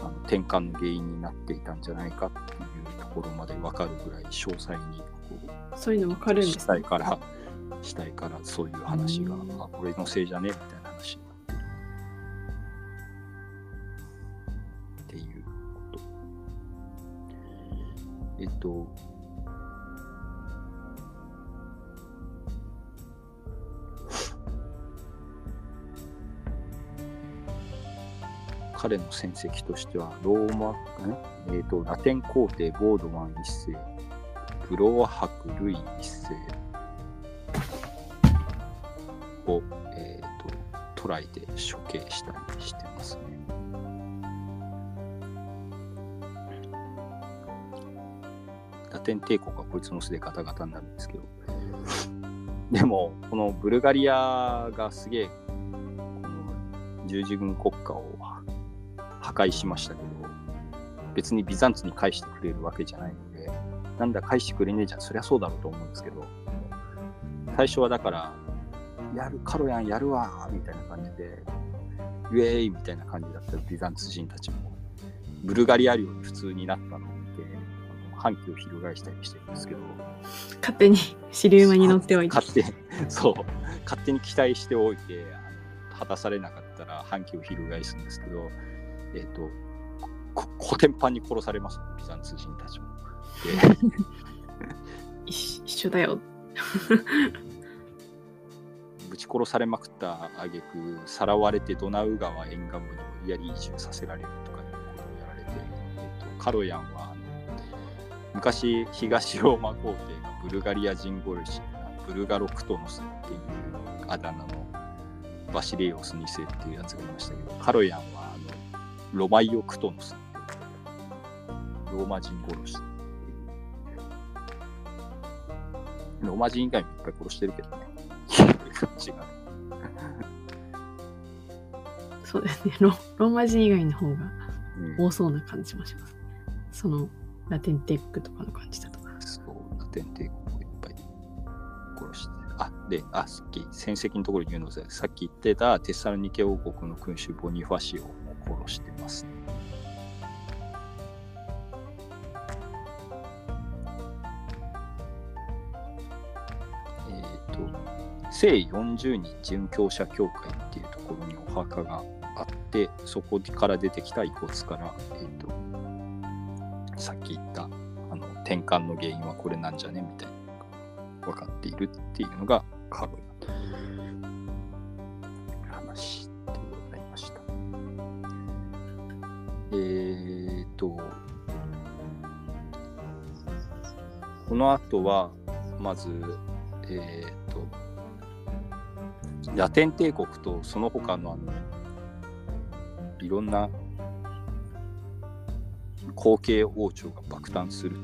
Speaker 1: あの転換の原因になっていたんじゃないかっていうころまでわかるぐらい詳細にこう
Speaker 2: そういうのわかるんですね。
Speaker 1: から死体からそういう話が、
Speaker 2: うん
Speaker 1: あ俺のせいじゃねみたいな話になってるっていうことえっと彼の戦績としては、ローマ、えっ、と、ラテン皇帝ボードマン一世、ブロア伯ルイ一世を、えー、と捕らえて処刑したりしてますね。ラテン帝国はこいつの巣でガタガタになるんですけど、でも、このブルガリアがすげえ、この十字軍国家を破壊しましたけど、別にビザンツに返してくれるわけじゃないので、なんだ返してくれねえじゃん、そりゃそうだろうと思うんですけど、最初はだから、やる、カロヤンやるわみたいな感じで、ウェーイみたいな感じだったビザンツ人たちも、ブルガリア領に普通になったのを見て、反旗を翻したりしてるんですけど、
Speaker 2: 勝手に支流馬に乗っておいて。
Speaker 1: 勝手に、そう、勝手に期待しておいて、果たされなかったら反旗を翻すんですけど、えっ、と、こコテンパンに殺されます、ビザンツ人たちも。で
Speaker 2: 一一緒だよ。
Speaker 1: ぶち殺されまくった挙句さらわれてドナウ川沿岸部に無理やり移住させられるとかいうことをやられて、えーとカロヤンは昔東ローマ皇帝がブルガリア人殺しブルガロクトノスっていうあだ名のバシレイオス2世っていうやつがいましたけどカロヤンはロマイオクトノスローマ人殺しローマ人以外もいっぱい殺してるけどね違う
Speaker 2: そうですね。ロローマ人以外の方が
Speaker 1: うん
Speaker 2: 多そうな感じもします。そのラテンテックとかの感じだと。
Speaker 1: そう、ラテン帝国をいっぱい殺して。あ、で、あ、さっき戦績のところに言うので、さっき言ってたテサロニケ王国の君主ボニファシオも殺してます。えっ、と、聖40人殉教者教会っていうところにお墓があって、そこから出てきた遺骨から、えっ、と、さっき言ったあの転換の原因はこれなんじゃね？みたいなのが分かっているっていうのがカロの後は、まず、えーと、ラテン帝国とその他のあの、いろんな後継王朝が爆誕する。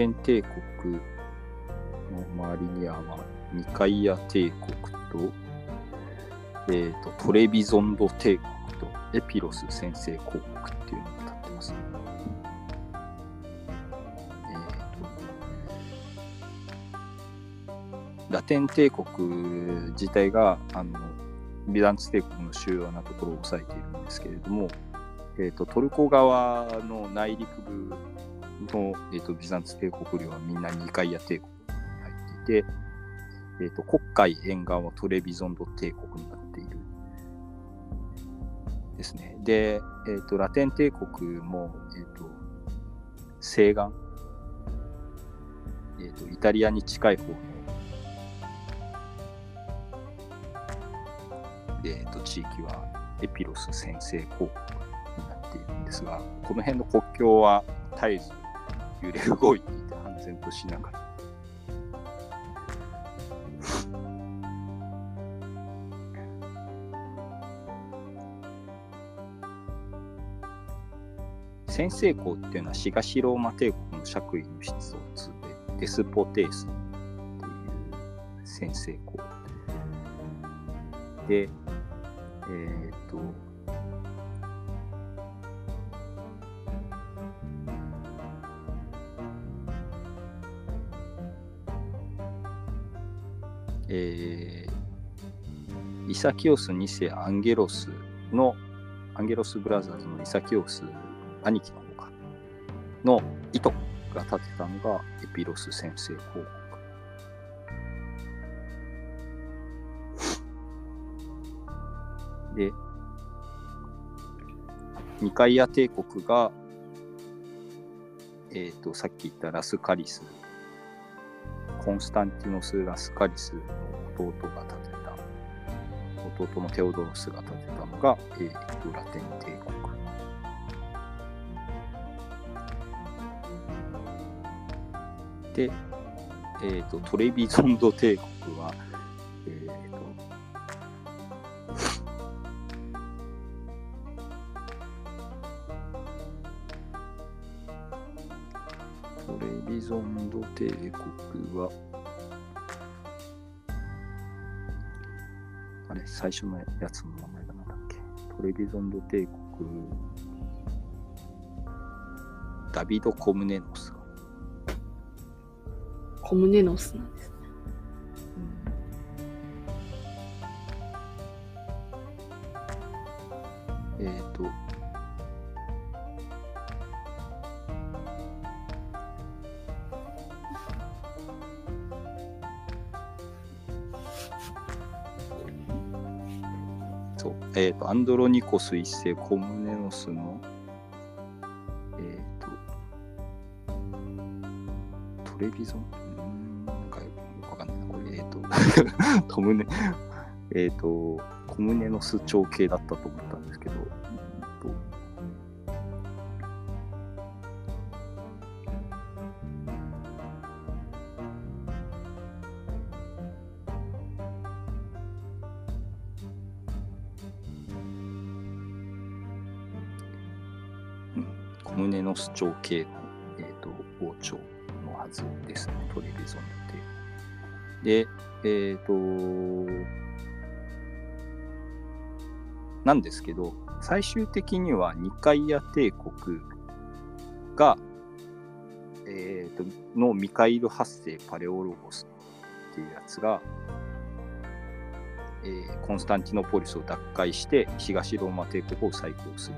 Speaker 1: ラテン帝国の周りには、まあ、ミカイア帝国と,、えー、とトレビゾンド帝国とエピロス先制公国っていうのが立ってます、ね。えーとラテン帝国自体があのビザンツ帝国の主要なところを抑えているんですけれども、えー、とトルコ側の内陸部の、えー、とビザンツ帝国領はみんなニカイア帝国に入っていて、えー、と黒海沿岸はトレビゾンド帝国になっているですね。で、えー、とラテン帝国も、えー、と西岸、えー、とイタリアに近い方の、えー、と地域はエピロス先制公国になっているんですが、この辺の国境は絶えず揺れ動いていて安全としなかった。先制校っていうのは東ローマ帝国の爵位の一つでデスポテースっていう先制校で、えっ、と、えー、イサキオス2世アンゲロスの、アンゲロスブラザーズのイサキオス兄貴の方か、のいとが建てたのがエピロス先生公国。で、ニカイア帝国が、えっ、ー、と、さっき言ったラスカリス、コンスタンティノス・ラスカリスの弟が建てた、弟のテオドロスが建てたのが、えー、ラテン帝国。で、えーと、トレビゾンド帝国は、ゾンド帝国は、あれ、最初のやつの名前がなんだっけ？トレビゾンド帝国、ダビド・コムネノス。
Speaker 2: コムネノスなんですね。
Speaker 1: アンドロニコス一世コムネノスの、えっ、ー、と、トレビゾン？うんなんかよくわかんないな。これ、えっ、ー、と、トムネ、えっ、と、コムネノス長系だったと思ったんですで、えっ、ー、と、なんですけど、最終的にはニカイア帝国が、えーと、のミカイル8世パレオロゴスっていうやつが、えー、コンスタンティノポリスを奪回して東ローマ帝国を再興する。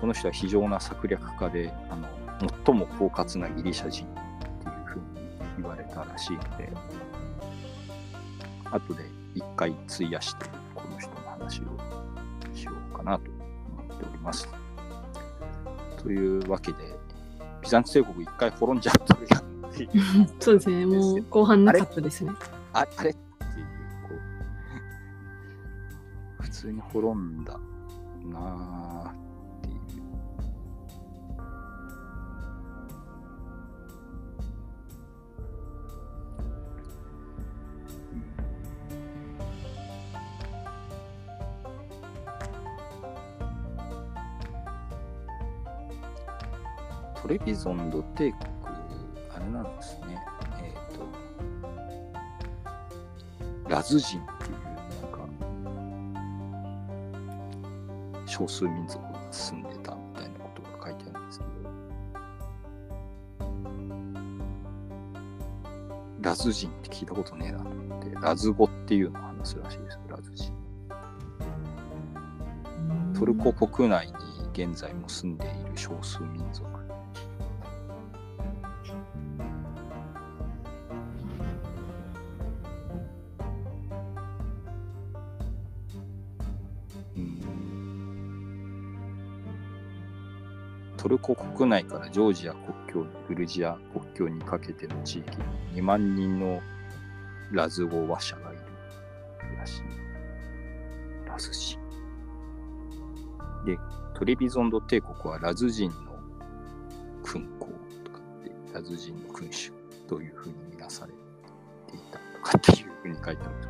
Speaker 1: この人は非常な策略家であの最も狡猾なギリシャ人たらしいので後で一回費やしてこの人の話をしようかなと思っております。というわけでビザンツ帝国一回滅んじゃっとるやん
Speaker 2: そうですねもう後半なかったですね。
Speaker 1: ああれ？っていうこう普通に滅んだなあトレビゾンド帝国、あれなんですね。えっ、ー、と、ラズ人っていう、なんか、少数民族が住んでたみたいなことが書いてあるんですけど、ラズ人って聞いたことねえなと思って、ラズ語っていうのを話すらしいです、ラズ人。トルコ国内に現在も住んでいる少数民族トルコ国内からジョージア国境、グルジア国境にかけての地域に2万人のラズ語話者がいるらしい。ラズ人。で、トリビゾンド帝国はラズ人の君公とかって、ラズ人の君主というふうに見なされていた とかっていうふうに書いてあると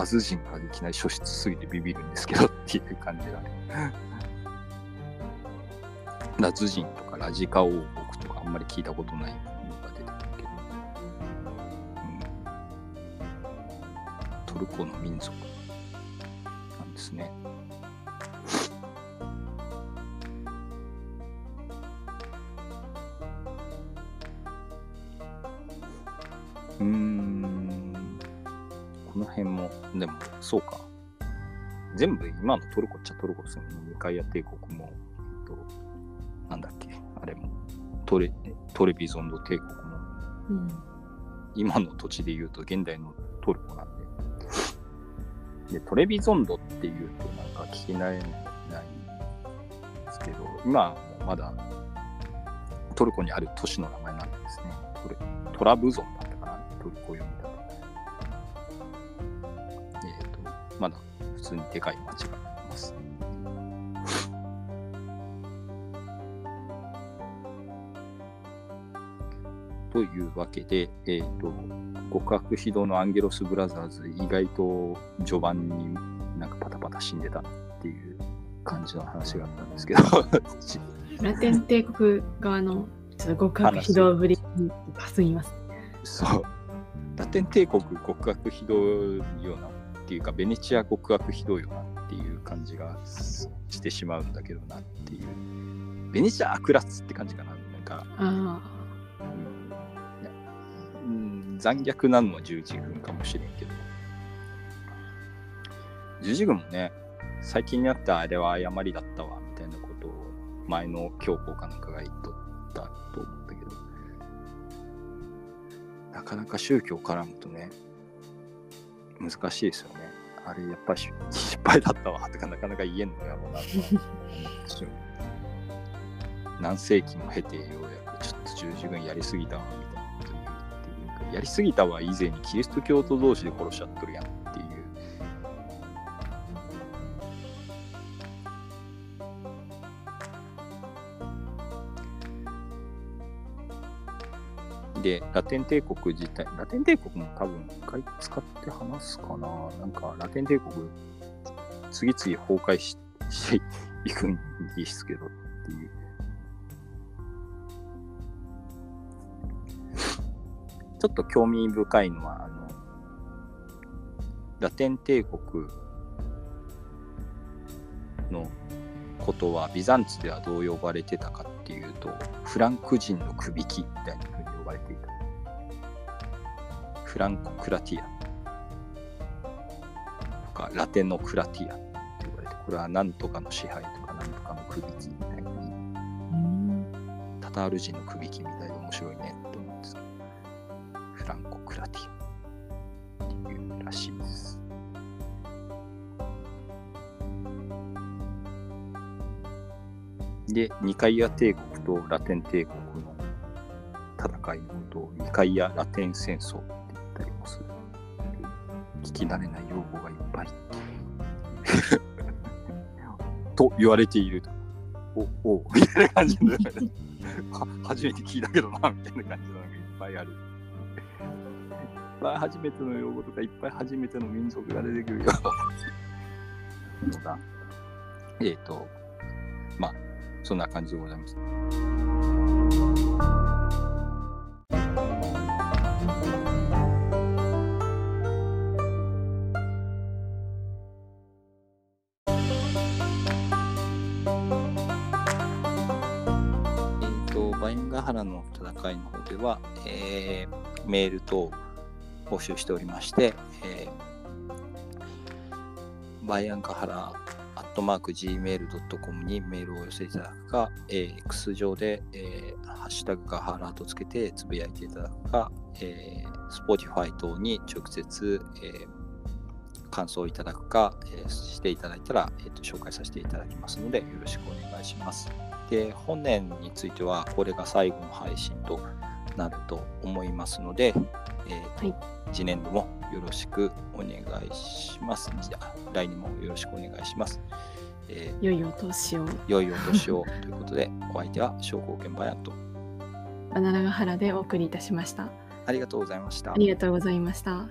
Speaker 1: ラズ人がいきなり初出すぎてビビるんですけどっていう感じだね。ラズ人とかラジカ王国とかあんまり聞いたことないものが出てくるけど、うん、トルコの民族なんですね。うんこの辺も、でも、そうか。全部今のトルコっちゃトルコですよね。ニカイア帝国も、トレトレビゾンド帝国も、
Speaker 2: うん。
Speaker 1: 今の土地で言うと現代のトルコなんで。で、トレビゾンドっていうとなんか聞き慣れないですけど、今まだトルコにある都市の名前なんですね。トレトラブゾンだったかな、トルコ読みだと。えっ、と、まだ普通にでかい町がというわけで、えっ、と、極悪非道のアンゲロス・ブラザーズ、意外と序盤になんかパタパタ死んでたなっていう感じの話があったんですけど、
Speaker 2: ラテン帝国側のちょっと極悪非道ぶりにパスみます。
Speaker 1: そう。ラテン帝国極悪非道ようなっていうか、ベネチア極悪非道よなっていう感じがしてしまうんだけどなっていう。ベネチアアクラッツって感じかな。なんか、
Speaker 2: あ
Speaker 1: うんうん、残虐なのは十字軍かもしれんけど。十字軍もね、最近になったあれは誤りだったわみたいなことを前の教皇かなんかが言っとったと思うんだけど、なかなか宗教絡むとね、難しいですよね。あれやっぱり失敗だったわとかなかなか言えんのやろうなと。何世紀も経てようやくちょっと十字軍やりすぎたわやりすぎたわ以前にキリスト教徒同士で殺しちゃっとるやんっていうで、ラテン帝国自体、ラテン帝国も多分一回使って話すかな。なんか、ラテン帝国、次々崩壊し していくんですけどっていう。ちょっと興味深いのは、あの、ラテン帝国のことはビザンツではどう呼ばれてたかっていうと、フランク人のくびきみたいな風に呼ばれていた。フランコクラティアとか、ラテノクラティアって呼ばれて、これはなんとかの支配とかなんとかのくびきみたいに、
Speaker 2: うん。
Speaker 1: タタール人のくびきみたいで面白いねで、ニカイア帝国とラテン帝国の戦いのことをニカイア・ラテン戦争って言ったりもする。聞き慣れない用語がいっぱい。と言われていると。お、お、みたいな感じで、初めて聞いたけどな、みたいな感じのがいっぱいある。いっぱい初めての用語とか、いっぱい初めての民族が出てくるよ。えっ、と、まあ、そんな感じでございます。えっ、と、バインガハラの戦いの方では、えーメール等を募集しておりまして、えーバイアンガハラットマーク Gmail.com にメールを寄せていただくか、えー X 上で、えーハッシュタグガハラとつけてつぶやいていただくか、えー Spotify 等に直接、えー感想をいただくか、えーしていただいたら、えーと紹介させていただきますのでよろしくお願いします。で、本年についてはこれが最後の配信となると思いますので、えーと
Speaker 2: はい
Speaker 1: 次年度もよろしくお願いします。じゃあ来年もよろしくお願いします。えー
Speaker 2: 良いお年を
Speaker 1: 良いお年をということで、お相手は商工券バヤンと
Speaker 2: バナナガハラでお送りいたしました。
Speaker 1: ありがとうございました
Speaker 2: あ。りがとうございました。
Speaker 1: う